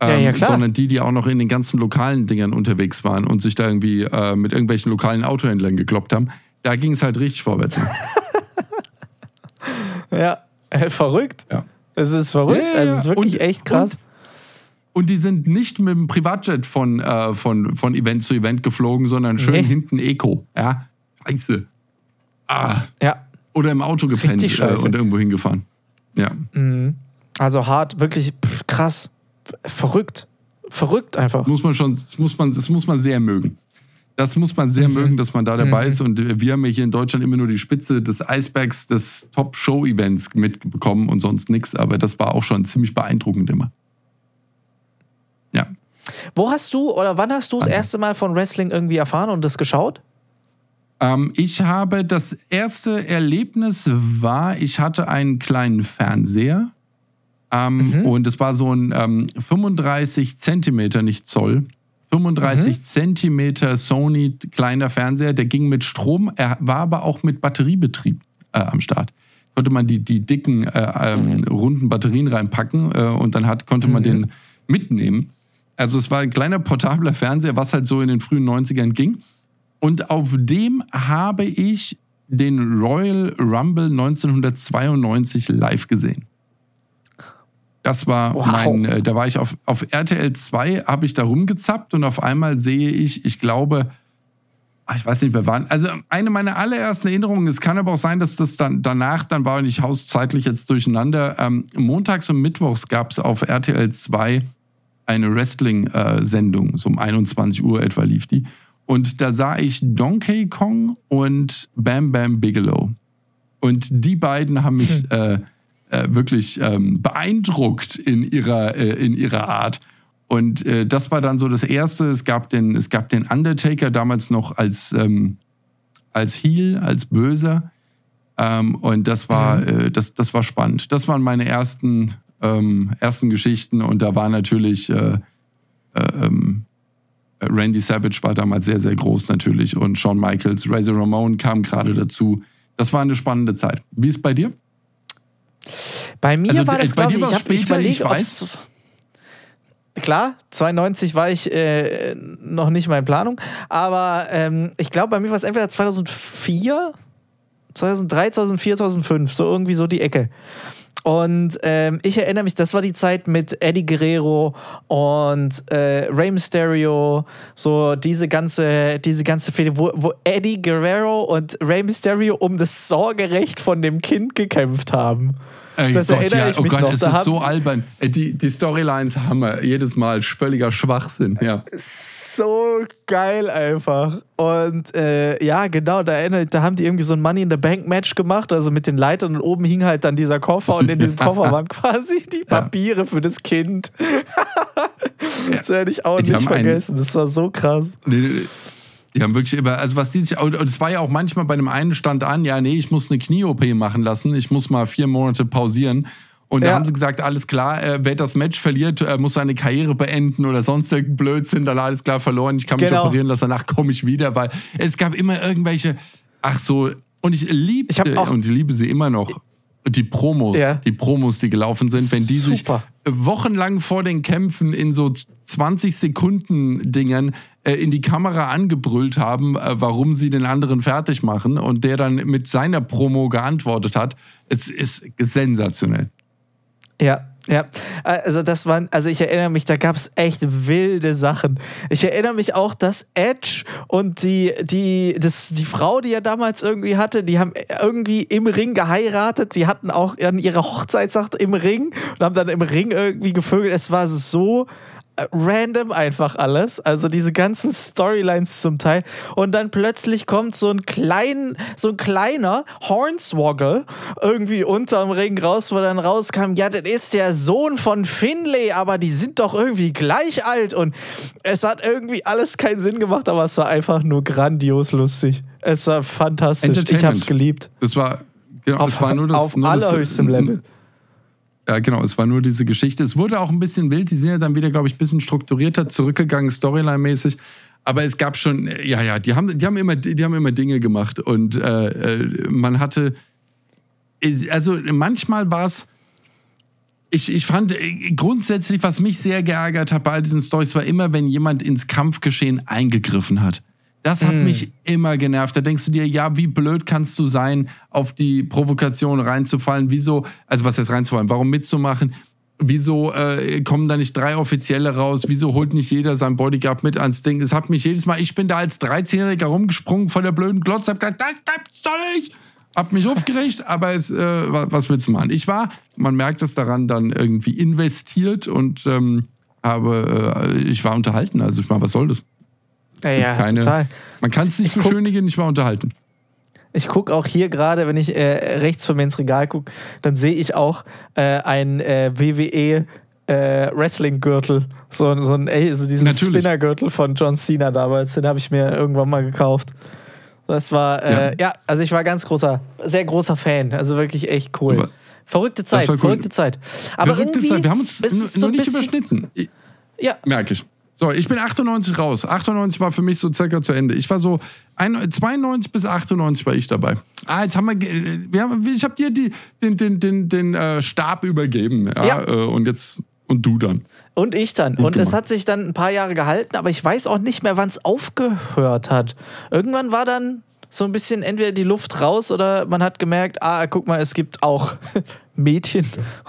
Ähm, ja, ja, ähm, klar. Sondern die, die auch noch in den ganzen lokalen Dingern unterwegs waren und sich da irgendwie äh, mit irgendwelchen lokalen Autohändlern gekloppt haben. Da ging es halt richtig vorwärts. <laughs> ja, äh, verrückt. Ja. Es ist verrückt. Ja, also es ist wirklich und, echt krass. Und, und die sind nicht mit dem Privatjet von, äh, von, von Event zu Event geflogen, sondern schön nee. hinten Eco. Ja, scheiße. Ah. Ja. Oder im Auto gepennt äh, und irgendwo hingefahren. Ja. Mhm. Also hart, wirklich pff, krass. Verrückt. Verrückt einfach. Das muss man schon, das muss man, das muss man sehr mögen. Das muss man sehr mhm. mögen, dass man da dabei mhm. ist. Und wir haben ja hier in Deutschland immer nur die Spitze des Eisbergs des Top-Show-Events mitbekommen und sonst nichts. Aber das war auch schon ziemlich beeindruckend immer. Ja. Wo hast du oder wann hast du das erste Mal von Wrestling irgendwie erfahren und das geschaut? Ähm, ich habe das erste Erlebnis war, ich hatte einen kleinen Fernseher. Ähm, mhm. Und es war so ein ähm, 35 Zentimeter, nicht Zoll, 35 mhm. Zentimeter Sony kleiner Fernseher, der ging mit Strom, er war aber auch mit Batteriebetrieb äh, am Start. Konnte man die, die dicken, äh, ähm, runden Batterien reinpacken äh, und dann hat, konnte man mhm. den mitnehmen. Also es war ein kleiner portabler Fernseher, was halt so in den frühen 90ern ging. Und auf dem habe ich den Royal Rumble 1992 live gesehen. Das war wow. mein, äh, da war ich auf, auf RTL 2, habe ich da rumgezappt und auf einmal sehe ich, ich glaube, ah, ich weiß nicht, wer waren. Also eine meiner allerersten Erinnerungen, es kann aber auch sein, dass das dann danach, dann war ich hauszeitlich jetzt durcheinander. Ähm, montags und mittwochs gab es auf RTL 2 eine Wrestling-Sendung, äh, so um 21 Uhr etwa lief die. Und da sah ich Donkey Kong und Bam Bam Bigelow. Und die beiden haben mich, hm. äh, äh, wirklich ähm, beeindruckt in ihrer, äh, in ihrer Art. Und äh, das war dann so das Erste. Es gab den, es gab den Undertaker damals noch als, ähm, als Heel, als Böser. Ähm, und das war, mhm. äh, das, das war spannend. Das waren meine ersten, ähm, ersten Geschichten. Und da war natürlich äh, äh ähm, Randy Savage war damals sehr, sehr groß natürlich. Und Shawn Michaels, Razor Ramon kam gerade dazu. Das war eine spannende Zeit. Wie ist es bei dir? Bei mir also, war das, glaube ich, ich habe überlegt, ich weiß. Klar, 92 war ich äh, noch nicht mal in Planung, aber ähm, ich glaube, bei mir war es entweder 2004, 2003, 2004, 2005, so irgendwie so die Ecke. Und ähm, ich erinnere mich, das war die Zeit mit Eddie Guerrero und äh, Rey Mysterio, so diese ganze, diese ganze Fehde, wo, wo Eddie Guerrero und Rey Mysterio um das Sorgerecht von dem Kind gekämpft haben. Ey das Gott, erinnere ja. ich oh mich oh Gott, noch. es da ist so albern. Die, die Storylines haben wir jedes Mal völliger Schwachsinn. Ja. So geil einfach. Und äh, ja, genau, da, erinnere, da haben die irgendwie so ein Money in the Bank Match gemacht, also mit den Leitern und oben hing halt dann dieser Koffer und in <laughs> dem Koffer waren <laughs> quasi die Papiere ja. für das Kind. <laughs> das werde ich auch die nicht vergessen. Das war so krass. Nee, nee, die haben wirklich immer, also was die sich, und es war ja auch manchmal bei dem einen stand an, ja, nee, ich muss eine Knie-OP machen lassen, ich muss mal vier Monate pausieren. Und da haben sie gesagt, alles klar, äh, wer das Match verliert, äh, muss seine Karriere beenden oder sonst irgendein Blödsinn, dann alles klar verloren, ich kann mich genau. operieren lassen, danach komme ich wieder, weil es gab immer irgendwelche, ach so, und ich liebe, und ich liebe sie immer noch, die Promos, ja. die Promos, die gelaufen sind, wenn die Super. sich wochenlang vor den Kämpfen in so 20 Sekunden Dingern äh, in die Kamera angebrüllt haben, äh, warum sie den anderen fertig machen und der dann mit seiner Promo geantwortet hat. Es ist sensationell. Ja, ja, also das waren, also ich erinnere mich, da gab es echt wilde Sachen. Ich erinnere mich auch, dass Edge und die, die, das, die Frau, die er damals irgendwie hatte, die haben irgendwie im Ring geheiratet. Die hatten auch ihre Hochzeitsnacht im Ring und haben dann im Ring irgendwie gevögelt. Es war so random einfach alles. Also diese ganzen Storylines zum Teil. Und dann plötzlich kommt so ein klein, so ein kleiner Hornswoggle irgendwie unterm Ring raus, wo dann rauskam, ja, das ist der Sohn von Finlay, aber die sind doch irgendwie gleich alt. Und es hat irgendwie alles keinen Sinn gemacht, aber es war einfach nur grandios lustig. Es war fantastisch. Ich hab's geliebt. Es war, genau, auf, es war nur das, auf allerhöchstem Level. Ja, genau, es war nur diese Geschichte. Es wurde auch ein bisschen wild. Die sind ja dann wieder, glaube ich, ein bisschen strukturierter zurückgegangen, Storyline-mäßig. Aber es gab schon, ja, ja, die haben, die haben, immer, die haben immer Dinge gemacht. Und äh, äh man hatte, also manchmal war es, ich, ich fand äh, grundsätzlich, was mich sehr geärgert hat bei all diesen Stories, war immer, wenn jemand ins Kampfgeschehen eingegriffen hat. Das hat mm. mich immer genervt. Da denkst du dir, ja, wie blöd kannst du sein, auf die Provokation reinzufallen? Wieso, also was heißt reinzufallen? Warum mitzumachen? Wieso äh, kommen da nicht drei Offizielle raus? Wieso holt nicht jeder sein Bodyguard mit ans Ding? Es hat mich jedes Mal, ich bin da als 13-Jähriger rumgesprungen von der blöden Glotze, hab gesagt, das gibt's doch nicht! Hab mich aufgeregt, aber es, äh, was willst du machen? Ich war, man merkt es daran, dann irgendwie investiert und ähm, habe, äh, ich war unterhalten. Also ich meine, was soll das? Ja, ja keine, total. Man kann es nicht ich beschönigen, nicht mal unterhalten. Ich gucke auch hier gerade, wenn ich äh, rechts von mir ins Regal gucke, dann sehe ich auch äh, ein äh, WWE äh, Wrestling-Gürtel. So, so, ein, ey, so diesen Spinner-Gürtel von John Cena damals. Den habe ich mir irgendwann mal gekauft. Das war, äh, ja. ja. also ich war ganz großer, sehr großer Fan. Also wirklich echt cool. Aber verrückte Zeit, cool. verrückte Zeit. Aber verrückte irgendwie. Zeit. Wir haben uns nur nicht überschnitten. Ja. Merke ich. So, ich bin 98 raus. 98 war für mich so circa zu Ende. Ich war so 92 bis 98 war ich dabei. Ah, jetzt haben wir, wir haben, ich habe dir die, den, den, den, den äh, Stab übergeben. Ja, ja. Äh, und jetzt und du dann. Und ich dann. Gut und gemacht. es hat sich dann ein paar Jahre gehalten, aber ich weiß auch nicht mehr, wann es aufgehört hat. Irgendwann war dann so ein bisschen entweder die Luft raus oder man hat gemerkt, ah, guck mal, es gibt auch Mädchen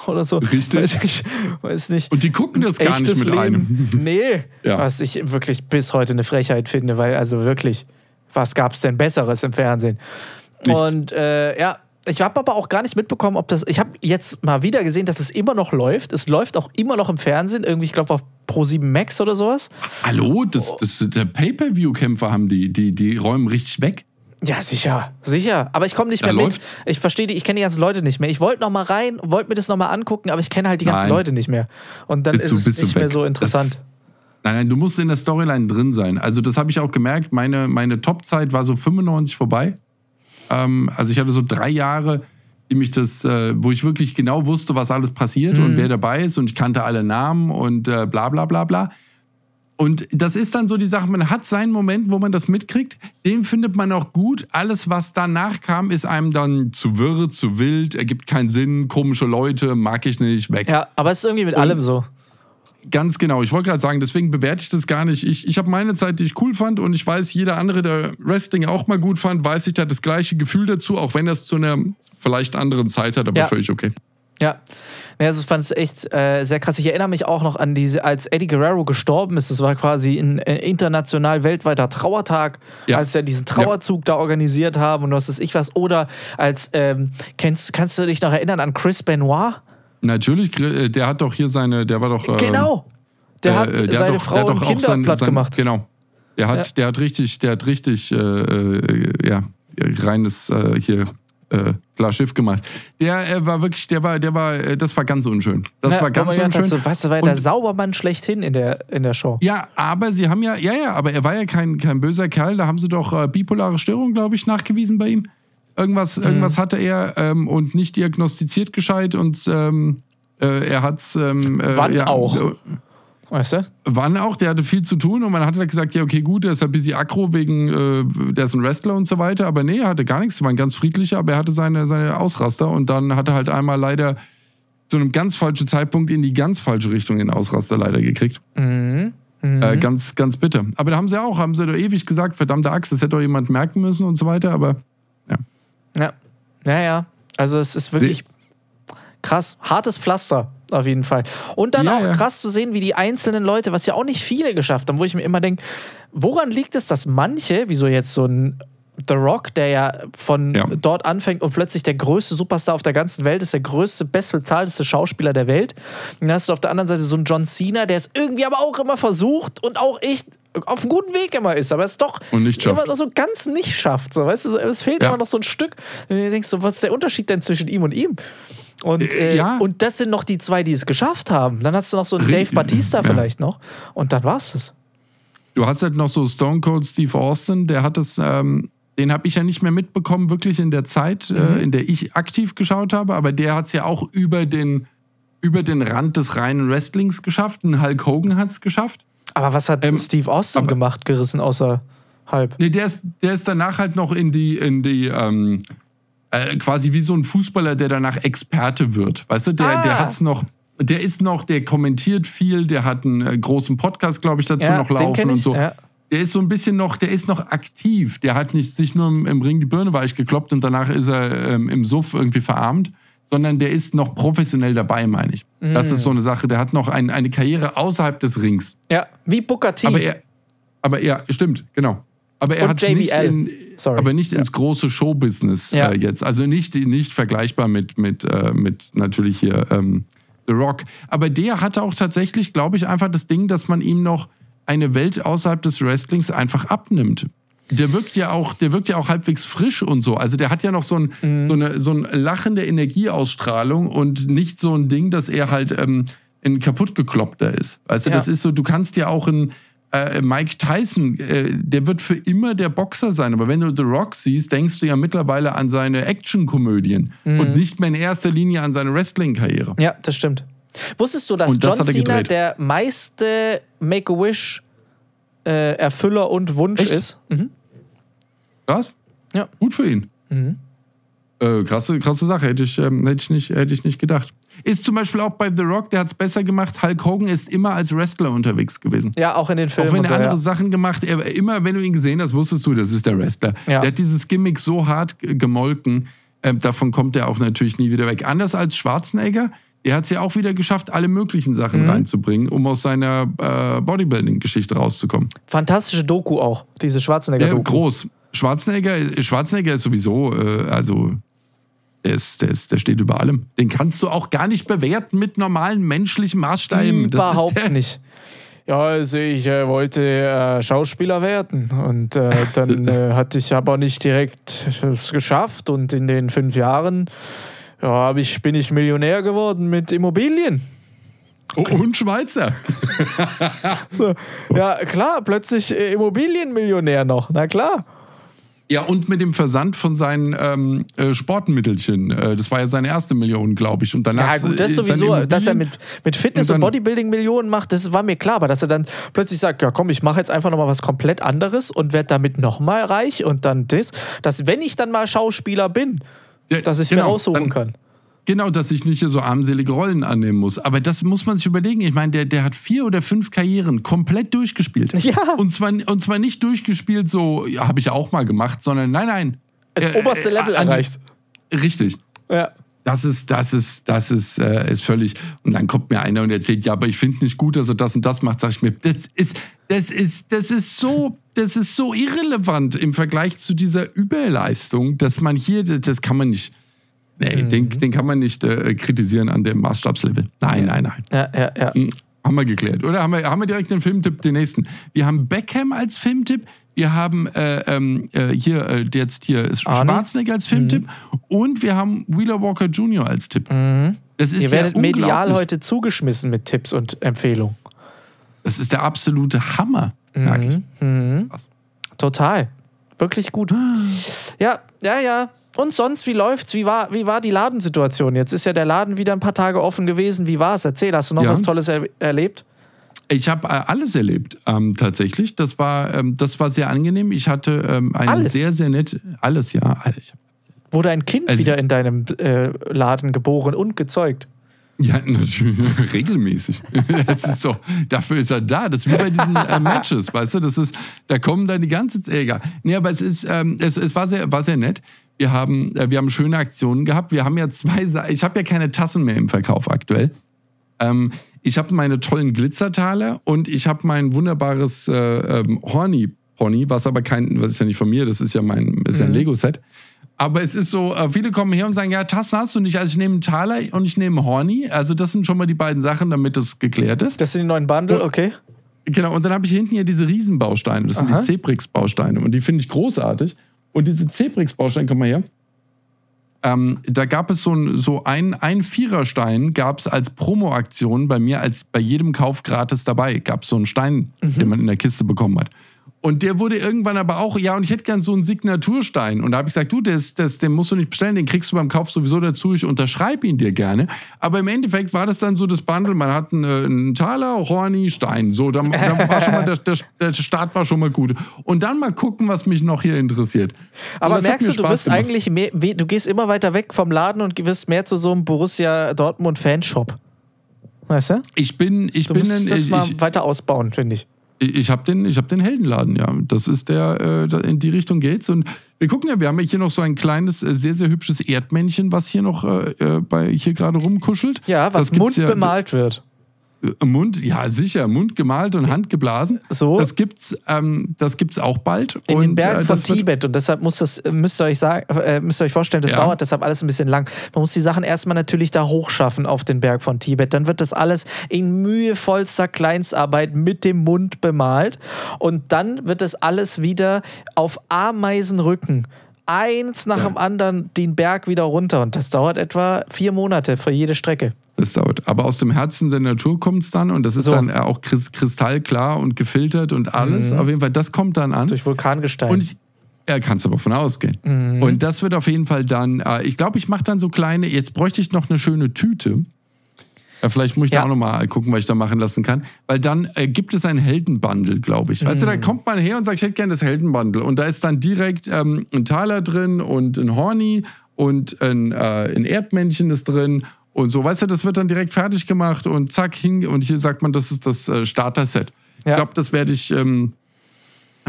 oder so. Richtig. Weiß ich weiß nicht. Und die gucken das gar nicht mit Leben. einem. <laughs> Nee. Ja. Was ich wirklich bis heute eine Frechheit finde, weil also wirklich, was gab es denn Besseres im Fernsehen? Nichts. Und äh, ja, ich habe aber auch gar nicht mitbekommen, ob das. Ich habe jetzt mal wieder gesehen, dass es immer noch läuft. Es läuft auch immer noch im Fernsehen, irgendwie, ich glaube, auf Pro7 Max oder sowas. Hallo? Das, das, der Pay-Per-View-Kämpfer haben die, die, die räumen richtig weg. Ja, sicher, sicher. Aber ich komme nicht da mehr läuft's. mit. Ich verstehe die, ich kenne die ganzen Leute nicht mehr. Ich wollte noch mal rein, wollte mir das noch mal angucken, aber ich kenne halt die ganzen nein. Leute nicht mehr. Und dann bist ist du, es nicht mehr so interessant. Das, nein, nein, du musst in der Storyline drin sein. Also das habe ich auch gemerkt. Meine, meine Top-Zeit war so 95 vorbei. Ähm, also ich hatte so drei Jahre, die mich das, äh, wo ich wirklich genau wusste, was alles passiert mhm. und wer dabei ist und ich kannte alle Namen und äh, bla bla bla bla. Und das ist dann so die Sache, man hat seinen Moment, wo man das mitkriegt, den findet man auch gut. Alles, was danach kam, ist einem dann zu wirr, zu wild, ergibt keinen Sinn, komische Leute, mag ich nicht, weg. Ja, aber es ist irgendwie mit Und allem so. Ganz genau. Ich wollte gerade sagen, deswegen bewerte ich das gar nicht. Ich, ich habe meine Zeit, die ich cool fand und ich weiß, jeder andere, der Wrestling auch mal gut fand, weiß ich, hat das gleiche Gefühl dazu, auch wenn er es zu einer vielleicht anderen Zeit hat, aber ja. völlig okay. Ja, also ich fand es echt äh, sehr krass. Ich erinnere mich auch noch an diese, als Eddie Guerrero gestorben ist, das war quasi ein äh, international weltweiter Trauertag, ja. als er diesen Trauerzug ja. da organisiert haben und was ist ich was. Oder als, ähm, kennst, kannst du dich noch erinnern an Chris Benoit? Natürlich, äh, der hat doch hier seine, der war doch. Äh, genau! Der hat äh, der seine hat doch, Frau und Kinder sein, platt sein, gemacht. Genau. Der hat, ja. der hat richtig, der hat richtig, äh, ja, reines hier äh, klar Schiff gemacht. Der äh, war wirklich, der war, der war, äh, das war ganz unschön. Das Na, war ganz unschön. So, weißt du, war der Saubermann schlechthin in der, in der Show. Ja, aber sie haben ja, ja, ja, aber er war ja kein, kein böser Kerl. Da haben sie doch äh, bipolare Störung, glaube ich, nachgewiesen bei ihm. Irgendwas, mhm. irgendwas hatte er ähm, und nicht diagnostiziert gescheit und ähm, äh, er hat's. Ähm, äh, Wann ja, auch? Weißt du? Wann auch, der hatte viel zu tun und man hat halt gesagt, ja, okay, gut, der ist ein bisschen aggro wegen, äh, der ist ein Wrestler und so weiter, aber nee, er hatte gar nichts, war ein ganz friedlicher, aber er hatte seine, seine Ausraster und dann hat er halt einmal leider zu einem ganz falschen Zeitpunkt in die ganz falsche Richtung den Ausraster leider gekriegt. Mhm. Mhm. Äh, ganz, ganz bitter. Aber da haben sie auch, haben sie doch ewig gesagt, verdammte Axt, das hätte doch jemand merken müssen und so weiter, aber ja. Ja, ja, ja. Also es ist wirklich krass, hartes Pflaster auf jeden Fall. Und dann ja, auch ja. krass zu sehen, wie die einzelnen Leute, was ja auch nicht viele geschafft haben, wo ich mir immer denke, woran liegt es, dass manche, wie so jetzt so ein The Rock, der ja von ja. dort anfängt und plötzlich der größte Superstar auf der ganzen Welt ist, der größte, bestbezahlteste Schauspieler der Welt. Und dann hast du auf der anderen Seite so einen John Cena, der es irgendwie aber auch immer versucht und auch echt auf einem guten Weg immer ist, aber es doch immer noch so ganz nicht schafft. So, weißt du, es fehlt ja. immer noch so ein Stück. Und du denkst so, was ist der Unterschied denn zwischen ihm und ihm? Und, äh, äh, ja. und das sind noch die zwei, die es geschafft haben. Dann hast du noch so einen Dave Batista ja. vielleicht noch. Und dann war es Du hast halt noch so Stone Cold Steve Austin, der hat es, ähm, den habe ich ja nicht mehr mitbekommen, wirklich in der Zeit, äh, mhm. äh, in der ich aktiv geschaut habe, aber der hat es ja auch über den, über den Rand des reinen Wrestlings geschafft. Ein Hulk Hogan hat es geschafft. Aber was hat ähm, Steve Austin aber, gemacht, gerissen, außer halb? Nee, der ist, der ist danach halt noch in die, in die ähm, äh, quasi wie so ein Fußballer, der danach Experte wird. Weißt du, der, ah. der hat's noch, der ist noch, der kommentiert viel, der hat einen äh, großen Podcast, glaube ich, dazu ja, noch laufen und so. Ja. Der ist so ein bisschen noch, der ist noch aktiv. Der hat nicht sich nur im, im Ring die Birne weich gekloppt und danach ist er ähm, im Suff irgendwie verarmt, sondern der ist noch professionell dabei, meine ich. Mm. Das ist so eine Sache. Der hat noch ein, eine Karriere außerhalb des Rings. Ja, wie Booker T. Aber er, aber er, stimmt, genau. Aber er hat nicht, in, aber nicht ins große Showbusiness ja. äh, jetzt. Also nicht, nicht vergleichbar mit, mit, äh, mit natürlich hier ähm, The Rock. Aber der hatte auch tatsächlich, glaube ich, einfach das Ding, dass man ihm noch eine Welt außerhalb des Wrestlings einfach abnimmt. Der wirkt ja auch, der wirkt ja auch halbwegs frisch und so. Also der hat ja noch so, ein, mhm. so, eine, so eine lachende Energieausstrahlung und nicht so ein Ding, dass er halt ähm, ein kaputtgekloppter ist. Weißt du, ja. das ist so, du kannst ja auch ein, äh, Mike Tyson, äh, der wird für immer der Boxer sein. Aber wenn du The Rock siehst, denkst du ja mittlerweile an seine Actionkomödien mhm. und nicht mehr in erster Linie an seine Wrestling-Karriere. Ja, das stimmt. Wusstest du, dass das John Cena der meiste Make-A-Wish-Erfüller äh, und Wunsch Echt? ist? Mhm. Krass. Ja. Gut für ihn. Mhm. Äh, krasse, krasse Sache, hätte ich, ähm, hätte, ich nicht, hätte ich nicht gedacht. Ist zum Beispiel auch bei The Rock, der hat es besser gemacht. Hulk Hogan ist immer als Wrestler unterwegs gewesen. Ja, auch in den Filmen. Auch wenn er andere ja. Sachen gemacht er, immer wenn du ihn gesehen hast, wusstest du, das ist der Wrestler. Ja. Der hat dieses Gimmick so hart gemolken, äh, davon kommt er auch natürlich nie wieder weg. Anders als Schwarzenegger, der hat es ja auch wieder geschafft, alle möglichen Sachen mhm. reinzubringen, um aus seiner äh, Bodybuilding-Geschichte rauszukommen. Fantastische Doku auch, diese Schwarzenegger-Doku. Ja, groß. Schwarzenegger, Schwarzenegger ist sowieso, äh, also der, ist, der, ist, der steht über allem. Den kannst du auch gar nicht bewerten mit normalen menschlichen Maßstäben. Überhaupt nicht. ja, also ich äh, wollte äh, Schauspieler werden und äh, <laughs> dann äh, hatte ich aber nicht direkt es geschafft und in den fünf Jahren ja, ich, bin ich Millionär geworden mit Immobilien. Oh, und Schweizer. <laughs> so, ja, klar, plötzlich äh, Immobilienmillionär noch, na klar. Ja, und mit dem Versand von seinen ähm, äh, Sportmittelchen. Äh, das war ja seine erste Million, glaube ich. Und danach ja, gut, das sowieso, dass er mit, mit Fitness und, und Bodybuilding Millionen macht, das war mir klar. Aber dass er dann plötzlich sagt, ja komm, ich mache jetzt einfach nochmal was komplett anderes und werde damit nochmal reich und dann das, dass wenn ich dann mal Schauspieler bin, ja, dass ich es genau, mir aussuchen dann, kann. Genau, dass ich nicht so armselige Rollen annehmen muss. Aber das muss man sich überlegen. Ich meine, der, der hat vier oder fünf Karrieren komplett durchgespielt. Ja. Und zwar, und zwar nicht durchgespielt, so, ja, habe ich auch mal gemacht, sondern nein, nein. Das äh, oberste Level äh, erreicht. Richtig. Ja. Das ist, das ist, das ist, äh, ist völlig. Und dann kommt mir einer und erzählt, ja, aber ich finde nicht gut, dass er das und das macht. Sag ich mir, das ist, das ist, das ist so, das ist so irrelevant im Vergleich zu dieser Überleistung, dass man hier, das kann man nicht Nee, mhm. den, den kann man nicht äh, kritisieren an dem Maßstabslevel. Nein, nein, nein. Ja, ja, ja. Hm, haben wir geklärt. Oder haben wir, haben wir direkt den Filmtipp, den nächsten? Wir haben Beckham als Filmtipp. Wir haben äh, ähm, äh, hier äh, jetzt hier Schwarzenegger als Filmtipp mhm. und wir haben Wheeler Walker Jr. als Tipp. Mhm. Das ist Ihr werdet ja medial heute zugeschmissen mit Tipps und Empfehlungen. Das ist der absolute Hammer, ich. Mhm. mhm. Total. Wirklich gut. Ah. Ja, ja, ja. Und sonst, wie läuft's? Wie war, wie war die Ladensituation? Jetzt ist ja der Laden wieder ein paar Tage offen gewesen. Wie war es? Erzähl, hast du noch ja. was Tolles er erlebt? Ich habe äh, alles erlebt, ähm, tatsächlich. Das war, ähm, das war sehr angenehm. Ich hatte ähm, eine alles? sehr, sehr nett. Alles, ja. Alles. Wurde ein Kind also, wieder in deinem äh, Laden geboren und gezeugt? Ja, <laughs> natürlich, regelmäßig. <laughs> Das ist doch, dafür ist er da. Das ist wie bei diesen äh, Matches, weißt du? Das ist, da kommen dann die ganze Zeit, egal. Nee, aber es ist, ähm, es, es war sehr, war sehr nett. Wir haben, äh, wir haben schöne Aktionen gehabt. Wir haben ja zwei, ich habe ja keine Tassen mehr im Verkauf aktuell. Ähm, ich habe meine tollen Glitzertaler und ich habe mein wunderbares äh, ähm, Horny Pony, was aber kein, was ist ja nicht von mir, das ist ja mein, ist ja ein mhm. Lego-Set. Aber es ist so, äh, viele kommen her und sagen, ja, Tassen hast du nicht. Also ich nehme einen Taler und ich nehme Horny. Also das sind schon mal die beiden Sachen, damit das geklärt ist. Das sind die neuen Bundle, okay. Genau, und dann habe ich hinten hier diese Riesenbausteine. Das sind Aha. die Zebrix-Bausteine. Und die finde ich großartig. Und diese Zebrix-Bausteine, komm mal her. Ähm, da gab es so ein, so ein, ein Viererstein, gab es als Promo-Aktion bei mir, als bei jedem Kauf gratis dabei. Gab es so einen Stein, mhm. den man in der Kiste bekommen hat. Und der wurde irgendwann aber auch, ja, und ich hätte gern so einen Signaturstein. Und da habe ich gesagt, du, das, das, den musst du nicht bestellen, den kriegst du beim Kauf sowieso dazu, ich unterschreibe ihn dir gerne. Aber im Endeffekt war das dann so das Bundle, man hat einen, äh, einen Taler, Horny, Stein. So, da, da war schon mal, der, der, der, Start war schon mal gut. Und dann mal gucken, was mich noch hier interessiert. Aber merkst du, du wirst eigentlich mehr, du gehst immer weiter weg vom Laden und wirst mehr zu so einem Borussia Dortmund Fanshop. Weißt du? Ich bin, ich du bin. Musst ein, das ich, mal weiter ausbauen, finde ich. Ich habe den, hab den Heldenladen, ja. Das ist der, äh, in die Richtung geht's. Und wir gucken ja, wir haben ja hier noch so ein kleines, äh, sehr, sehr hübsches Erdmännchen, was hier noch äh, äh bei hier gerade rumkuschelt. Ja, was mundbemalt ja, wird. Mund, ja sicher, Mund gemalt und Hand geblasen. So. Das gibt's, ähm, das gibt's auch bald. In und, den Bergen äh, von Tibet und deshalb muss das, müsst ihr euch sagen, äh, müsst ihr euch vorstellen, das ja. dauert deshalb alles ein bisschen lang. Man muss die Sachen erstmal natürlich da hochschaffen auf den Berg von Tibet. Dann wird das alles in mühevollster Kleinstarbeit mit dem Mund bemalt und dann wird das alles wieder auf Ameisenrücken eins nach ja. dem anderen den Berg wieder runter. Und das dauert etwa vier Monate für jede Strecke. Das dauert. Aber aus dem Herzen der Natur kommt es dann und das ist so. dann auch kristallklar und gefiltert und alles. Mhm. Auf jeden Fall, das kommt dann an. Durch Vulkangestein. Und ich, ja, kannst aber von ausgehen. Mhm. Und das wird auf jeden Fall dann, äh, ich glaube, ich mache dann so kleine, jetzt bräuchte ich noch eine schöne Tüte. Ja, vielleicht muss ich ja. da auch nochmal gucken, was ich da machen lassen kann. Weil dann äh, gibt es ein Heldenbundle, glaube ich. Mhm. Weißt du, da mhm. kommt man her und sagt, ich hätte gerne das Heldenbundle. Und da ist dann direkt ähm, ein Taler drin und ein Horny und ein, äh, ein Erdmännchen ist drin und so. Weißt du, das wird dann direkt fertig gemacht und zack, hing. Und hier sagt man, das ist das äh, Starter-Set. Ja. Ich glaube, das werde ich. Ähm,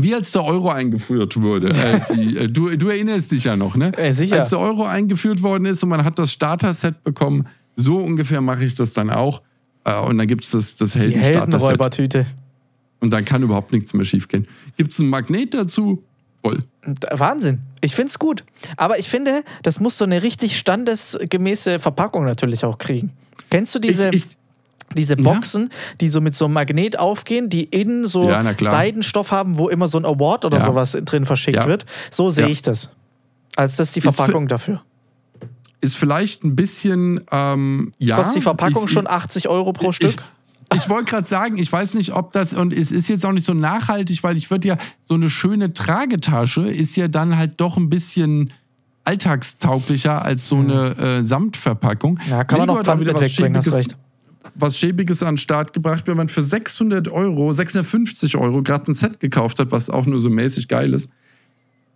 wie als der Euro eingeführt wurde. Äh, die, äh, du, du, erinnerst dich ja noch, ne? Äh, sicher. Als der Euro eingeführt worden ist und man hat das Starter-Set bekommen, so ungefähr mache ich das dann auch. Äh, und dann gibt es das, das Helden Die Heldenräubertüte. Und dann kann überhaupt nichts mehr schiefgehen. Gibt es ein Magnet dazu? Voll. Wahnsinn. Ich finde es gut. Aber ich finde, das muss so eine richtig standesgemäße Verpackung natürlich auch kriegen. Kennst du diese. Ich, ich diese Boxen, ja. die so mit so einem Magnet aufgehen, die innen so ja, Seidenstoff haben, wo immer so ein Award oder ja. sowas drin verschickt wird. So sehe ich das. Als das die Verpackung dafür. Ist vielleicht ein bisschen, ähm, ja. Kostet die Verpackung ich, schon 80 Euro pro Stück? Ich, ich wollte gerade sagen, ich weiß nicht, ob das, und es ist jetzt auch nicht so nachhaltig, weil ich würde ja, so eine schöne Tragetasche ist ja dann halt doch ein bisschen alltagstauglicher als so eine äh, Samtverpackung. Ja, kann man auch da wieder was Schäbiges, recht. was Schäbiges an den Start gebracht, wenn man für 600 Euro, 650 Euro gerade ein Set gekauft hat, was auch nur so mäßig geil ist.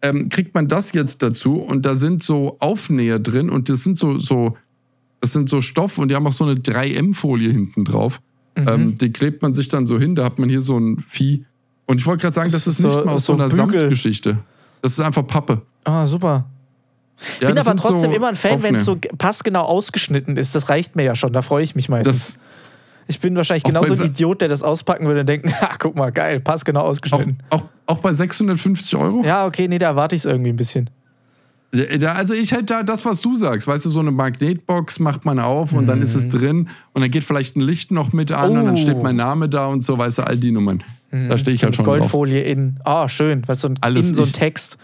Ähm, kriegt man das jetzt dazu und da sind so Aufnäher drin und das sind so, so, das sind so Stoff und die haben auch so eine 3M-Folie hinten drauf. Mhm. Ähm, die klebt man sich dann so hin, da hat man hier so ein Vieh. Und ich wollte gerade sagen, das, das ist so, nicht mal aus so, einer Bügel. Samtgeschichte. Das ist einfach Pappe. Ah, super. Ja, bin aber trotzdem so immer ein Fan, wenn es so passgenau ausgeschnitten ist. Das reicht mir ja schon, da freue ich mich meistens. Das, ich bin wahrscheinlich genauso ein Idiot, der das auspacken würde und denken, ha, <laughs> guck mal, geil, passgenau ausgeschnitten. Auch, auch, auch bei 650 Euro? Ja, okay, nee, da erwarte ich es irgendwie ein bisschen. Also ich hätte da das, was du sagst, weißt du, so eine Magnetbox macht man auf und mhm. dann ist es mhm. drin und dann geht vielleicht ein Licht noch mit an oh. und dann steht oh. mein Name da und so, weißt du, all die Nummern. Mhm. Da stehe ich halt schon Goldfolie drauf. in, ah, schön, weißt du, so Alles in so ein Text.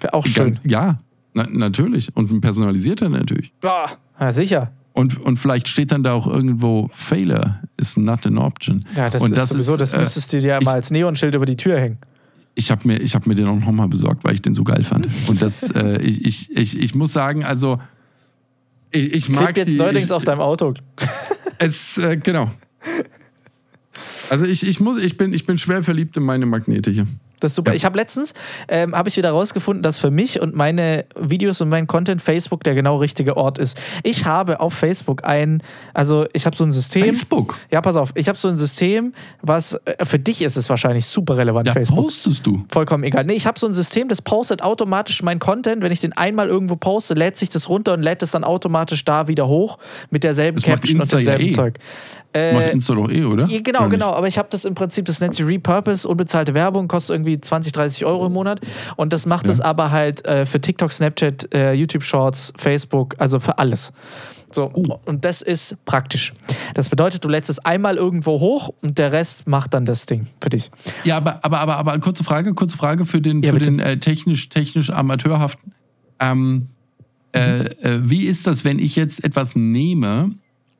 Wäre auch schön. Ja, na, natürlich. Und ein personalisierter natürlich. Ah, ja, sicher. Und, und vielleicht steht dann da auch irgendwo Failure is not an option. Ja, das und ist das sowieso, ist, das äh, müsstest du dir ja mal als Neonschild über die Tür hängen. Ich habe mir, hab mir den auch nochmal besorgt, weil ich den so geil fand. Und das, äh, <laughs> ich, ich, ich, ich muss sagen, also ich, ich mag Kriegt jetzt die, neuerdings auf deinem Auto. <laughs> Es, äh, genau. Also ich, ich, muss, ich, bin, ich bin schwer verliebt in meine Magnete hier. Das ist super. Ja. Ich habe letztens ähm, habe ich wieder rausgefunden, dass für mich und meine Videos und mein Content Facebook der genau richtige Ort ist. Ich habe auf Facebook ein, also ich habe so ein System. Facebook. Ja, pass auf. Ich habe so ein System, was äh, für dich ist es wahrscheinlich super relevant. Da Facebook. postest du. Vollkommen egal. Nee, ich habe so ein System, das postet automatisch mein Content. Wenn ich den einmal irgendwo poste, lädt sich das runter und lädt es dann automatisch da wieder hoch mit derselben das Caption und demselben ja eh. Zeug. Äh, macht Insta doch eh, oder? Genau, genau. Aber ich habe das im Prinzip, das nennt sich Repurpose, unbezahlte Werbung, kostet irgendwie irgendwie 20, 30 Euro im Monat. Und das macht es aber halt äh, für TikTok, Snapchat, äh, YouTube Shorts, Facebook, also für alles. So, uh. und das ist praktisch. Das bedeutet, du lädst es einmal irgendwo hoch und der Rest macht dann das Ding für dich. Ja, aber, aber, aber, aber kurze Frage, kurze Frage für den, ja, für den äh, technisch, technisch amateurhaften. Ähm, äh, äh, wie ist das, wenn ich jetzt etwas nehme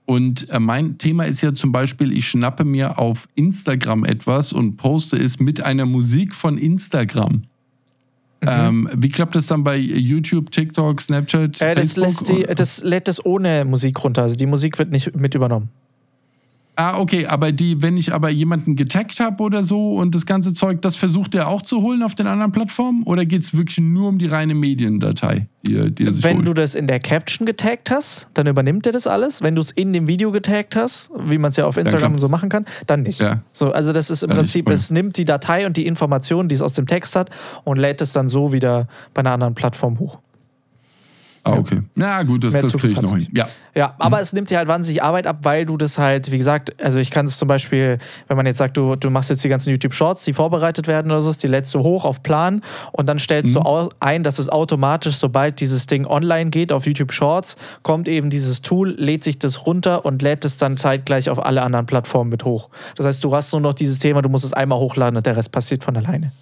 und äh, mein Thema ist ja zum Beispiel, ich schnappe mir auf Instagram etwas und poste es mit einer Musik von Instagram. Mhm. Ähm, wie klappt das dann bei YouTube, TikTok, Snapchat? Äh, das, lässt die, das lädt das ohne Musik runter. Also die Musik wird nicht mit übernommen. Ah, okay, aber die, wenn ich aber jemanden getaggt habe oder so und das ganze Zeug, das versucht er auch zu holen auf den anderen Plattformen? Oder geht es wirklich nur um die reine Mediendatei, die, die er sich Wenn holt? du das in der Caption getaggt hast, dann übernimmt er das alles. Wenn du es in dem Video getaggt hast, wie man es ja auf Instagram so machen kann, dann nicht. Ja. So, also das ist im dann Prinzip, okay. es nimmt die Datei und die Informationen, die es aus dem Text hat und lädt es dann so wieder bei einer anderen Plattform hoch. Ah, okay. Na gut, das, das kriege ich noch hin. Ja. ja, aber mhm. es nimmt dir halt wahnsinnig Arbeit ab, weil du das halt, wie gesagt, also ich kann es zum Beispiel, wenn man jetzt sagt, du, du machst jetzt die ganzen YouTube-Shorts, die vorbereitet werden oder so, die lädst du hoch auf Plan und dann stellst mhm. du ein, dass es automatisch, sobald dieses Ding online geht auf YouTube Shorts, kommt eben dieses Tool, lädt sich das runter und lädt es dann zeitgleich auf alle anderen Plattformen mit hoch. Das heißt, du hast nur noch dieses Thema, du musst es einmal hochladen und der Rest passiert von alleine.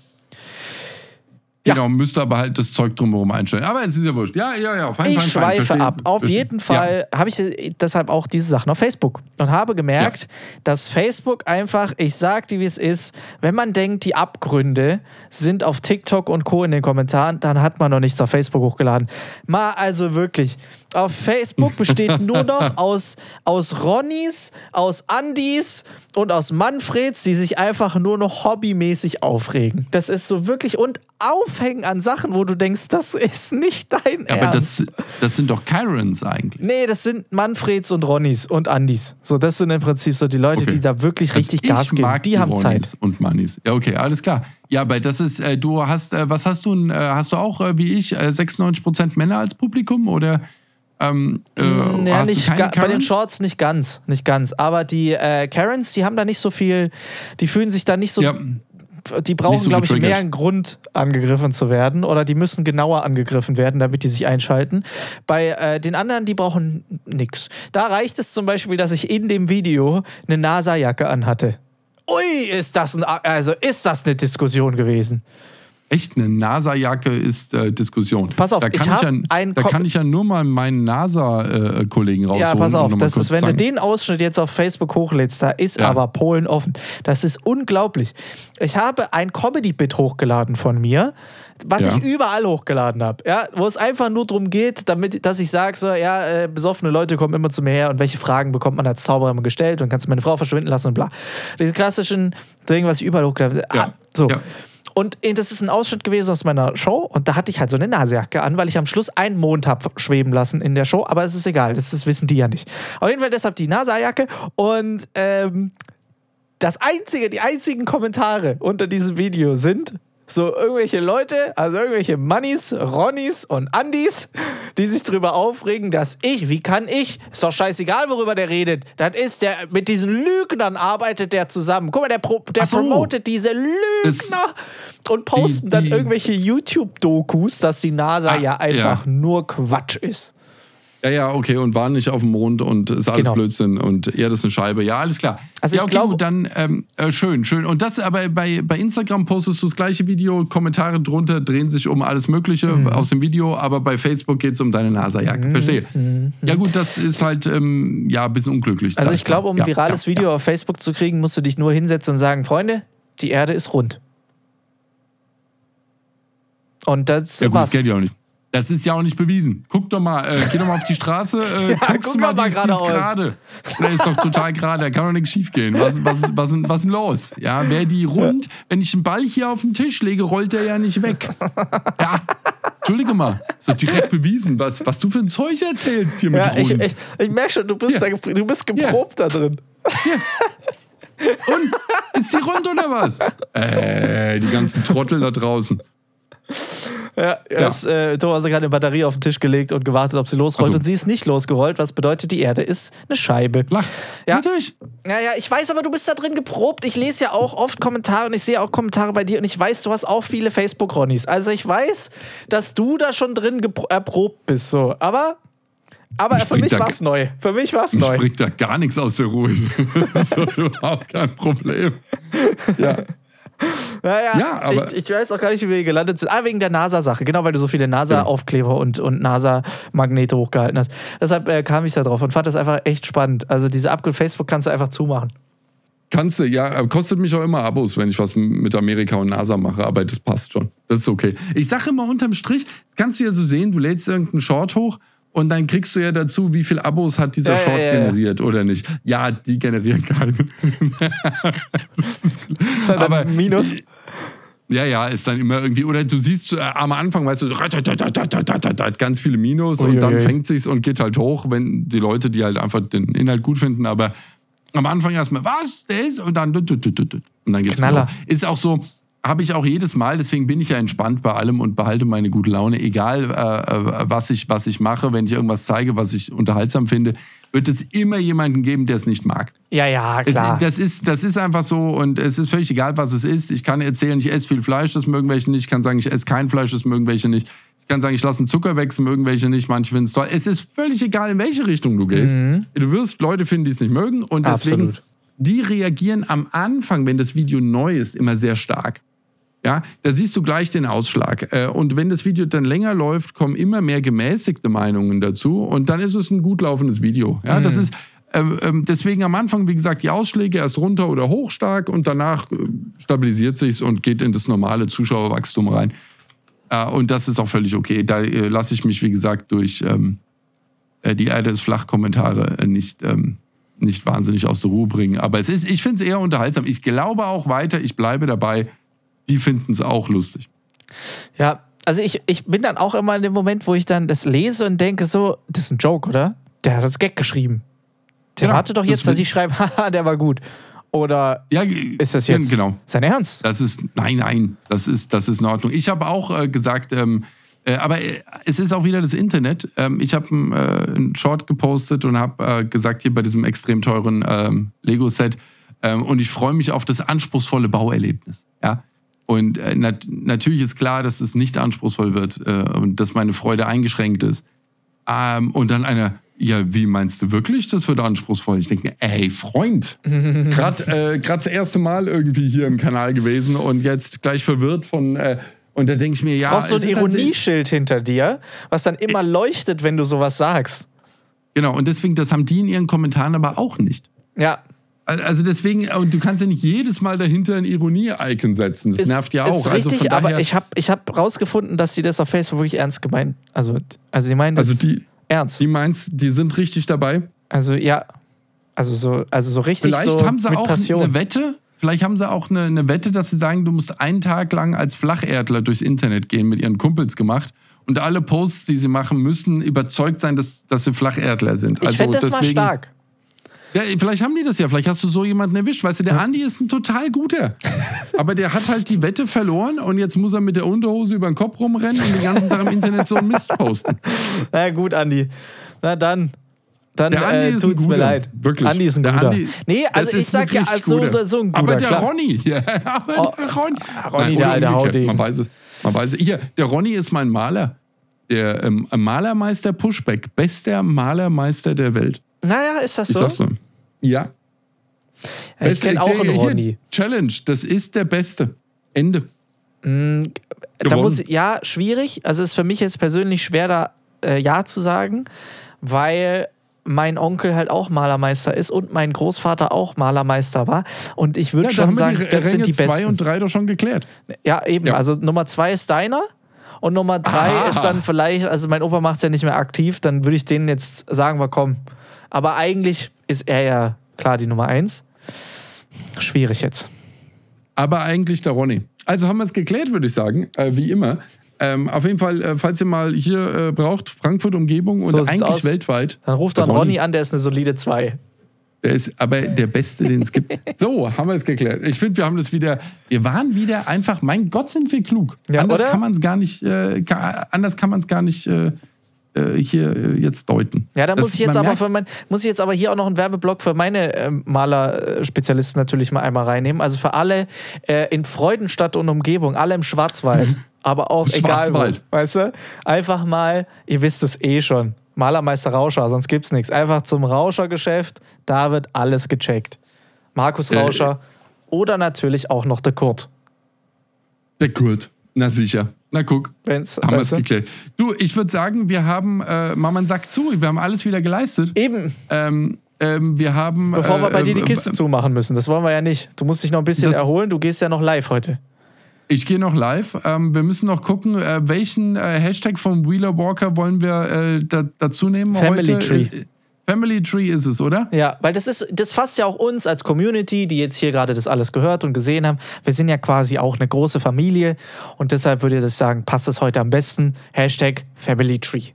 Ja. Genau, müsste aber halt das Zeug drumherum einstellen. Aber es ist ja wurscht. Ja, ja, ja. Fein, ich fein, schweife fein, ab. Auf verstehen. jeden Fall ja. habe ich deshalb auch diese Sachen auf Facebook und habe gemerkt, ja. dass Facebook einfach, ich sag dir, wie es ist, wenn man denkt, die Abgründe sind auf TikTok und Co. in den Kommentaren, dann hat man noch nichts auf Facebook hochgeladen. Mal also wirklich auf Facebook besteht <laughs> nur noch aus, aus Ronnys, aus Andys und aus Manfreds, die sich einfach nur noch hobbymäßig aufregen. Das ist so wirklich und aufhängen an Sachen, wo du denkst, das ist nicht dein ja, Ernst. Aber das, das sind doch Karens eigentlich. Nee, das sind Manfreds und Ronnys und Andys. So, das sind im Prinzip so die Leute, okay. die da wirklich also richtig Gas geben. Die, die haben Ronnys Zeit. Und Mannis. Ja, okay, alles klar. Ja, aber das ist, äh, du hast, äh, was hast du, äh, hast du auch, äh, wie ich, 96% äh, Männer als Publikum oder ähm, äh, mm, ja, nicht bei den Shorts nicht ganz, nicht ganz. Aber die äh, Karens, die haben da nicht so viel, die fühlen sich da nicht so ja. die brauchen, so glaube ich, mehr einen Grund, angegriffen zu werden oder die müssen genauer angegriffen werden, damit die sich einschalten. Bei äh, den anderen, die brauchen nichts. Da reicht es zum Beispiel, dass ich in dem Video eine NASA-Jacke anhatte. Ui, ist das, ein, also ist das eine Diskussion gewesen echt eine NASA-Jacke ist äh, Diskussion. Pass auf, da kann ich, ich ja, da kann ich ja nur mal meinen NASA-Kollegen rausholen. Ja, pass auf, das ist, wenn du den Ausschnitt jetzt auf Facebook hochlädst, da ist ja. aber Polen offen. Das ist unglaublich. Ich habe ein Comedy-Bit hochgeladen von mir, was ja. ich überall hochgeladen habe, ja, wo es einfach nur darum geht, damit, dass ich sage, so, ja, äh, besoffene Leute kommen immer zu mir her und welche Fragen bekommt man als Zauberer immer gestellt und kannst du meine Frau verschwinden lassen und bla. Diese klassischen Dinge, was ich überall hochgeladen habe. Ah, so. Und das ist ein Ausschnitt gewesen aus meiner Show und da hatte ich halt so eine Nasejacke an, weil ich am Schluss einen Mond habe schweben lassen in der Show, aber es ist egal, das, das wissen die ja nicht. Auf jeden Fall deshalb die NASA-Jacke und ähm, das einzige, die einzigen Kommentare unter diesem Video sind, so irgendwelche Leute, also irgendwelche Mannis, Ronnies und Andis, die sich darüber aufregen, dass ich, wie kann ich, ist doch scheißegal, worüber der redet. Das ist der, mit diesen Lügnern arbeitet der zusammen. Guck mal, der, pro, der so. promotet diese Lügner und posten die, die, dann irgendwelche YouTube-Dokus, dass die NASA ah, ja einfach ja. nur Quatsch ist. Ja, ja, okay, und war nicht auf dem Mond und ist alles genau. Blödsinn und Erde ist eine Scheibe. Ja, alles klar. Also ja, okay, glaube, dann ähm, äh, schön, schön. Und das aber bei, bei Instagram postest du das gleiche Video, Kommentare drunter drehen sich um alles Mögliche mhm. aus dem Video, aber bei Facebook geht es um deine NASA-Jacke. Mhm. Verstehe. Mhm. Ja, gut, das ist halt ähm, ja ein bisschen unglücklich. Also ich glaube, um ein virales ja, Video ja. auf Facebook zu kriegen, musst du dich nur hinsetzen und sagen, Freunde, die Erde ist rund. Und das ja, gut, das Geld ja auch nicht. Das ist ja auch nicht bewiesen. Guck doch mal, äh, geh doch mal auf die Straße, äh, <laughs> ja, guckst guck mal, mal die, ist gerade. Der ist doch total gerade, da kann doch nichts schief gehen. Was, was, was, was ist denn los? Ja, wäre die rund, wenn ich einen Ball hier auf den Tisch lege, rollt der ja nicht weg. Ja, Entschuldige mal, so direkt bewiesen, was, was du für ein Zeug erzählst hier mit ja, rund. Ich, ich, ich merke schon, du bist, ja. da, du bist geprobt ja. da drin. Ja. Und? Ist die rund oder was? Äh, die ganzen Trottel da draußen. Ja, das, äh, Thomas hat gerade eine Batterie auf den Tisch gelegt und gewartet, ob sie losrollt. So. Und sie ist nicht losgerollt, was bedeutet, die Erde ist eine Scheibe. Lach. Ja. Natürlich. Ja, ja, ich weiß, aber du bist da drin geprobt. Ich lese ja auch oft Kommentare und ich sehe auch Kommentare bei dir und ich weiß, du hast auch viele Facebook-Ronnies. Also ich weiß, dass du da schon drin erprobt bist. So. Aber aber für mich war es neu. Für mich war es neu. Spricht da gar nichts aus der Ruhe. <laughs> das ist überhaupt kein Problem. Ja. Naja, ja, aber ich, ich, weiß auch gar nicht, wie wir hier gelandet sind. Ah, wegen der NASA-Sache. Genau, weil du so viele NASA-Aufkleber und, und NASA-Magnete hochgehalten hast. Deshalb äh, kam ich da drauf und fand das einfach echt spannend. Also diese Abgrund Facebook kannst du einfach zumachen. Kannst du, ja, kostet mich auch immer Abos, wenn ich was mit Amerika und NASA mache, aber das passt schon. Das ist okay. Ich sage immer unterm Strich, kannst du ja so sehen, du lädst irgendeinen Short hoch und dann kriegst du ja dazu, wie viele Abos hat dieser ja, Short ja, ja. generiert oder nicht. Ja, die generieren keine. das ist, ist halt aber Minus. Ja, ja, ist dann immer irgendwie, oder du siehst äh, am Anfang, weißt du, so, ganz viele Minus und dann fängt sich's und geht halt hoch, wenn die Leute, die halt einfach den Inhalt gut finden, aber am Anfang erstmal, was, das? Und dann, und dann geht's Knaller. Hoch. Ist auch so, habe ich auch jedes Mal, deswegen bin ich ja entspannt bei allem und behalte meine gute Laune, egal äh, äh, was, ich, was ich mache, wenn ich irgendwas zeige, was ich unterhaltsam finde, wird es immer jemanden geben, der es nicht mag. Ja, ja, klar. Es, das, ist, das ist einfach so und es ist völlig egal, was es ist. Ich kann erzählen, ich esse viel Fleisch, das mögen welche nicht. Ich kann sagen, ich esse kein Fleisch, das mögen welche nicht. Ich kann sagen, ich lasse einen Zucker weg, das mögen welche nicht. Manche finden es toll. Es ist völlig egal, in welche Richtung du gehst. Mhm. Du wirst Leute finden, die es nicht mögen und deswegen, Absolut. die reagieren am Anfang, wenn das Video neu ist, immer sehr stark. Ja, da siehst du gleich den Ausschlag. Äh, und wenn das Video dann länger läuft, kommen immer mehr gemäßigte Meinungen dazu und dann ist es ein gut laufendes Video. Ja, mhm. das ist ähm, ähm, deswegen am Anfang, wie gesagt, die Ausschläge erst runter oder hoch stark und danach äh, stabilisiert sich und geht in das normale Zuschauerwachstum rein. Äh, und das ist auch völlig okay. Da lasse ich mich, wie gesagt, durch ähm, die Erde ist flach Kommentare nicht, nicht wahnsinnig aus der Ruhe bringen. Aber es ist, ich finde es eher unterhaltsam. Ich glaube auch weiter, ich bleibe dabei die finden es auch lustig. Ja, also ich, ich bin dann auch immer in dem Moment, wo ich dann das lese und denke so, das ist ein Joke, oder? Der hat das Gag geschrieben. Der genau, wartet doch jetzt, dass ich schreibe, <laughs> haha, der war gut. Oder ja, ist das jetzt genau. sein Ernst? Das ist, nein, nein, das ist, das ist in Ordnung. Ich habe auch äh, gesagt, ähm, äh, aber äh, es ist auch wieder das Internet. Ähm, ich habe äh, einen Short gepostet und habe äh, gesagt, hier bei diesem extrem teuren ähm, Lego-Set, ähm, und ich freue mich auf das anspruchsvolle Bauerlebnis. Ja? Und äh, nat natürlich ist klar, dass es nicht anspruchsvoll wird äh, und dass meine Freude eingeschränkt ist. Ähm, und dann einer, ja, wie meinst du wirklich, das wird anspruchsvoll? Ich denke mir, ey, Freund, <laughs> gerade äh, das erste Mal irgendwie hier im Kanal gewesen und jetzt gleich verwirrt von. Äh, und da denke ich mir, ja. Du brauchst so ein halt Ironieschild hinter dir, was dann immer leuchtet, wenn du sowas sagst. Genau, und deswegen, das haben die in ihren Kommentaren aber auch nicht. Ja. Also deswegen, und du kannst ja nicht jedes Mal dahinter ein Ironie-Icon setzen. Das ist, nervt ja auch. Ist also richtig, aber ich habe ich hab rausgefunden, dass sie das auf Facebook wirklich ernst gemeint. Also, also die meinen das also die, ernst. Die meinst, die sind richtig dabei? Also ja. Also so, also so richtig Vielleicht so haben sie auch Passion. eine Wette. Vielleicht haben sie auch eine, eine Wette, dass sie sagen, du musst einen Tag lang als Flacherdler durchs Internet gehen, mit ihren Kumpels gemacht. Und alle Posts, die sie machen, müssen überzeugt sein, dass, dass sie Flacherdler sind. Ich also finde das deswegen, mal stark. Ja, vielleicht haben die das ja. Vielleicht hast du so jemanden erwischt. Weißt du, der Andi ist ein total guter. Aber der hat halt die Wette verloren und jetzt muss er mit der Unterhose über den Kopf rumrennen und den ganzen Tag im Internet so einen Mist posten. Na gut, Andi. Na dann. Dann der Andi äh, tut's mir leid. Wirklich. Andi ist ein der guter. Andi, nee, also ich sag ja, also so, so ein guter. Aber der klar. Ronny. <laughs> Ja, aber oh, der Ronny. Ronny, Nein, der alte Hauding. Man weiß es. Man weiß es. Hier, der Ronny ist mein Maler. Der ähm, Malermeister Pushback. Bester Malermeister der Welt. Naja, ist das so? Ich sag's mal. Ja. ja ich kenne auch einen Ronny. Challenge, das ist der Beste. Ende. Mm, da muss, ja, schwierig. Also es ist für mich jetzt persönlich schwer, da äh, Ja zu sagen, weil mein Onkel halt auch Malermeister ist und mein Großvater auch Malermeister war. Und ich würde ja, schon sagen, die das sind die besten. zwei und drei doch schon geklärt. Ja, eben. Ja. Also Nummer zwei ist deiner. Und Nummer drei Aha. ist dann vielleicht, also mein Opa macht es ja nicht mehr aktiv, dann würde ich denen jetzt sagen, wir kommen. Aber eigentlich ist er ja klar die Nummer eins. Schwierig jetzt. Aber eigentlich der Ronny. Also haben wir es geklärt, würde ich sagen, äh, wie immer. Ähm, auf jeden Fall, äh, falls ihr mal hier äh, braucht, Frankfurt Umgebung und so eigentlich aus. weltweit. Dann ruft dann Ronny, Ronny an, der ist eine solide 2. Der ist aber der Beste, den es gibt. <laughs> So, haben wir es geklärt. Ich finde, wir haben das wieder, wir waren wieder einfach, mein Gott, sind wir klug. Ja, anders, kann man es gar nicht, äh, kann, anders kann man es gar nicht äh, hier äh, jetzt deuten. Ja, da muss ich jetzt aber für mein, muss ich jetzt aber hier auch noch einen Werbeblock für meine äh, Malerspezialisten natürlich mal einmal reinnehmen. Also für alle äh, in Freudenstadt und Umgebung, alle im Schwarzwald, <laughs> aber auch egal wo, weißt du? Einfach mal, ihr wisst es eh schon, Malermeister Rauscher, sonst gibt's nichts. Einfach zum Rauschergeschäft, da wird alles gecheckt. Markus äh, Rauscher oder natürlich auch noch der Kurt. Der Kurt, na sicher. Na guck, Wenn's, haben wir es geklärt. Du, ich würde sagen, wir haben, äh, einen Sack zu, wir haben alles wieder geleistet. Eben. Ähm, ähm, wir haben. Bevor wir bei dir die äh, Kiste zumachen müssen, das wollen wir ja nicht. Du musst dich noch ein bisschen erholen, du gehst ja noch live heute. Ich gehe noch live. Ähm, wir müssen noch gucken, äh, welchen äh, Hashtag vom Wheeler Walker wollen wir äh, da, dazu nehmen Family heute. Tree. Family Tree ist es, oder? Ja, weil das ist, das fasst ja auch uns als Community, die jetzt hier gerade das alles gehört und gesehen haben. Wir sind ja quasi auch eine große Familie und deshalb würde ich das sagen, passt es heute am besten. Hashtag Family Tree.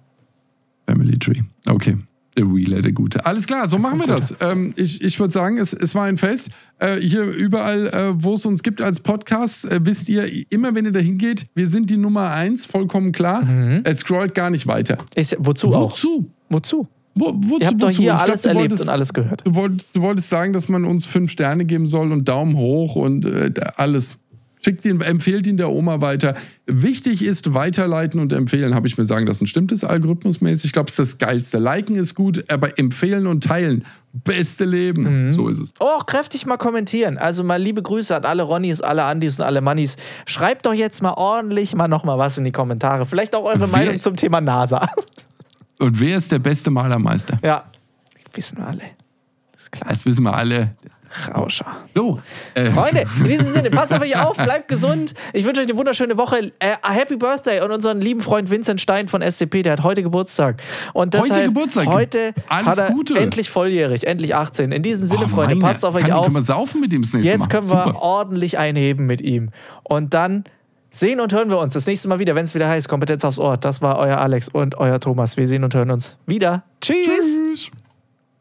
Family Tree. Okay. Der Wheeler, der Gute. Alles klar, so machen wir das. Ähm, ich ich würde sagen, es, es war ein Fest. Äh, hier überall, äh, wo es uns gibt als Podcast, äh, wisst ihr, immer wenn ihr da hingeht, wir sind die Nummer eins, vollkommen klar. Mhm. Es scrollt gar nicht weiter. Ist, wozu, wozu auch? Wozu? Wozu? Wo, wozu, Ihr habt doch hier glaub, alles erlebt wolltest, und alles gehört. Du wolltest, du wolltest, sagen, dass man uns fünf Sterne geben soll und Daumen hoch und äh, alles. Schickt ihn, empfehlt ihn der Oma weiter. Wichtig ist weiterleiten und empfehlen, habe ich mir sagen lassen. Stimmt es algorithmusmäßig? Ich glaube, es ist das Geilste. Liken ist gut, aber empfehlen und teilen. Beste Leben. Mhm. So ist es. Oh, auch kräftig mal kommentieren. Also mal liebe Grüße an alle Ronnys, alle Andys und alle Mannis. Schreibt doch jetzt mal ordentlich mal noch mal was in die Kommentare. Vielleicht auch eure Meinung zum Thema NASA. <laughs> Und wer ist der beste Malermeister? Ja, wissen wir alle. Das ist klar. Das wissen wir alle. Rauscher. So. Äh. Freunde, in diesem Sinne, passt auf euch auf, bleibt gesund. Ich wünsche euch eine wunderschöne Woche. Äh, Happy Birthday und unseren lieben Freund Vincent Stein von SDP, der hat heute Geburtstag. Und deshalb, heute Geburtstag. Heute Alles hat er Gute. endlich volljährig, endlich 18. In diesem Sinne, oh, Freunde, passt auf euch Kann, auf. Können wir saufen mit ihm das nächste Jetzt können Mal. wir ordentlich einheben mit ihm. Und dann Sehen und hören wir uns das nächste Mal wieder, wenn es wieder heißt Kompetenz aufs Ohr. Das war euer Alex und euer Thomas. Wir sehen und hören uns wieder. Tschüss. Tschüss.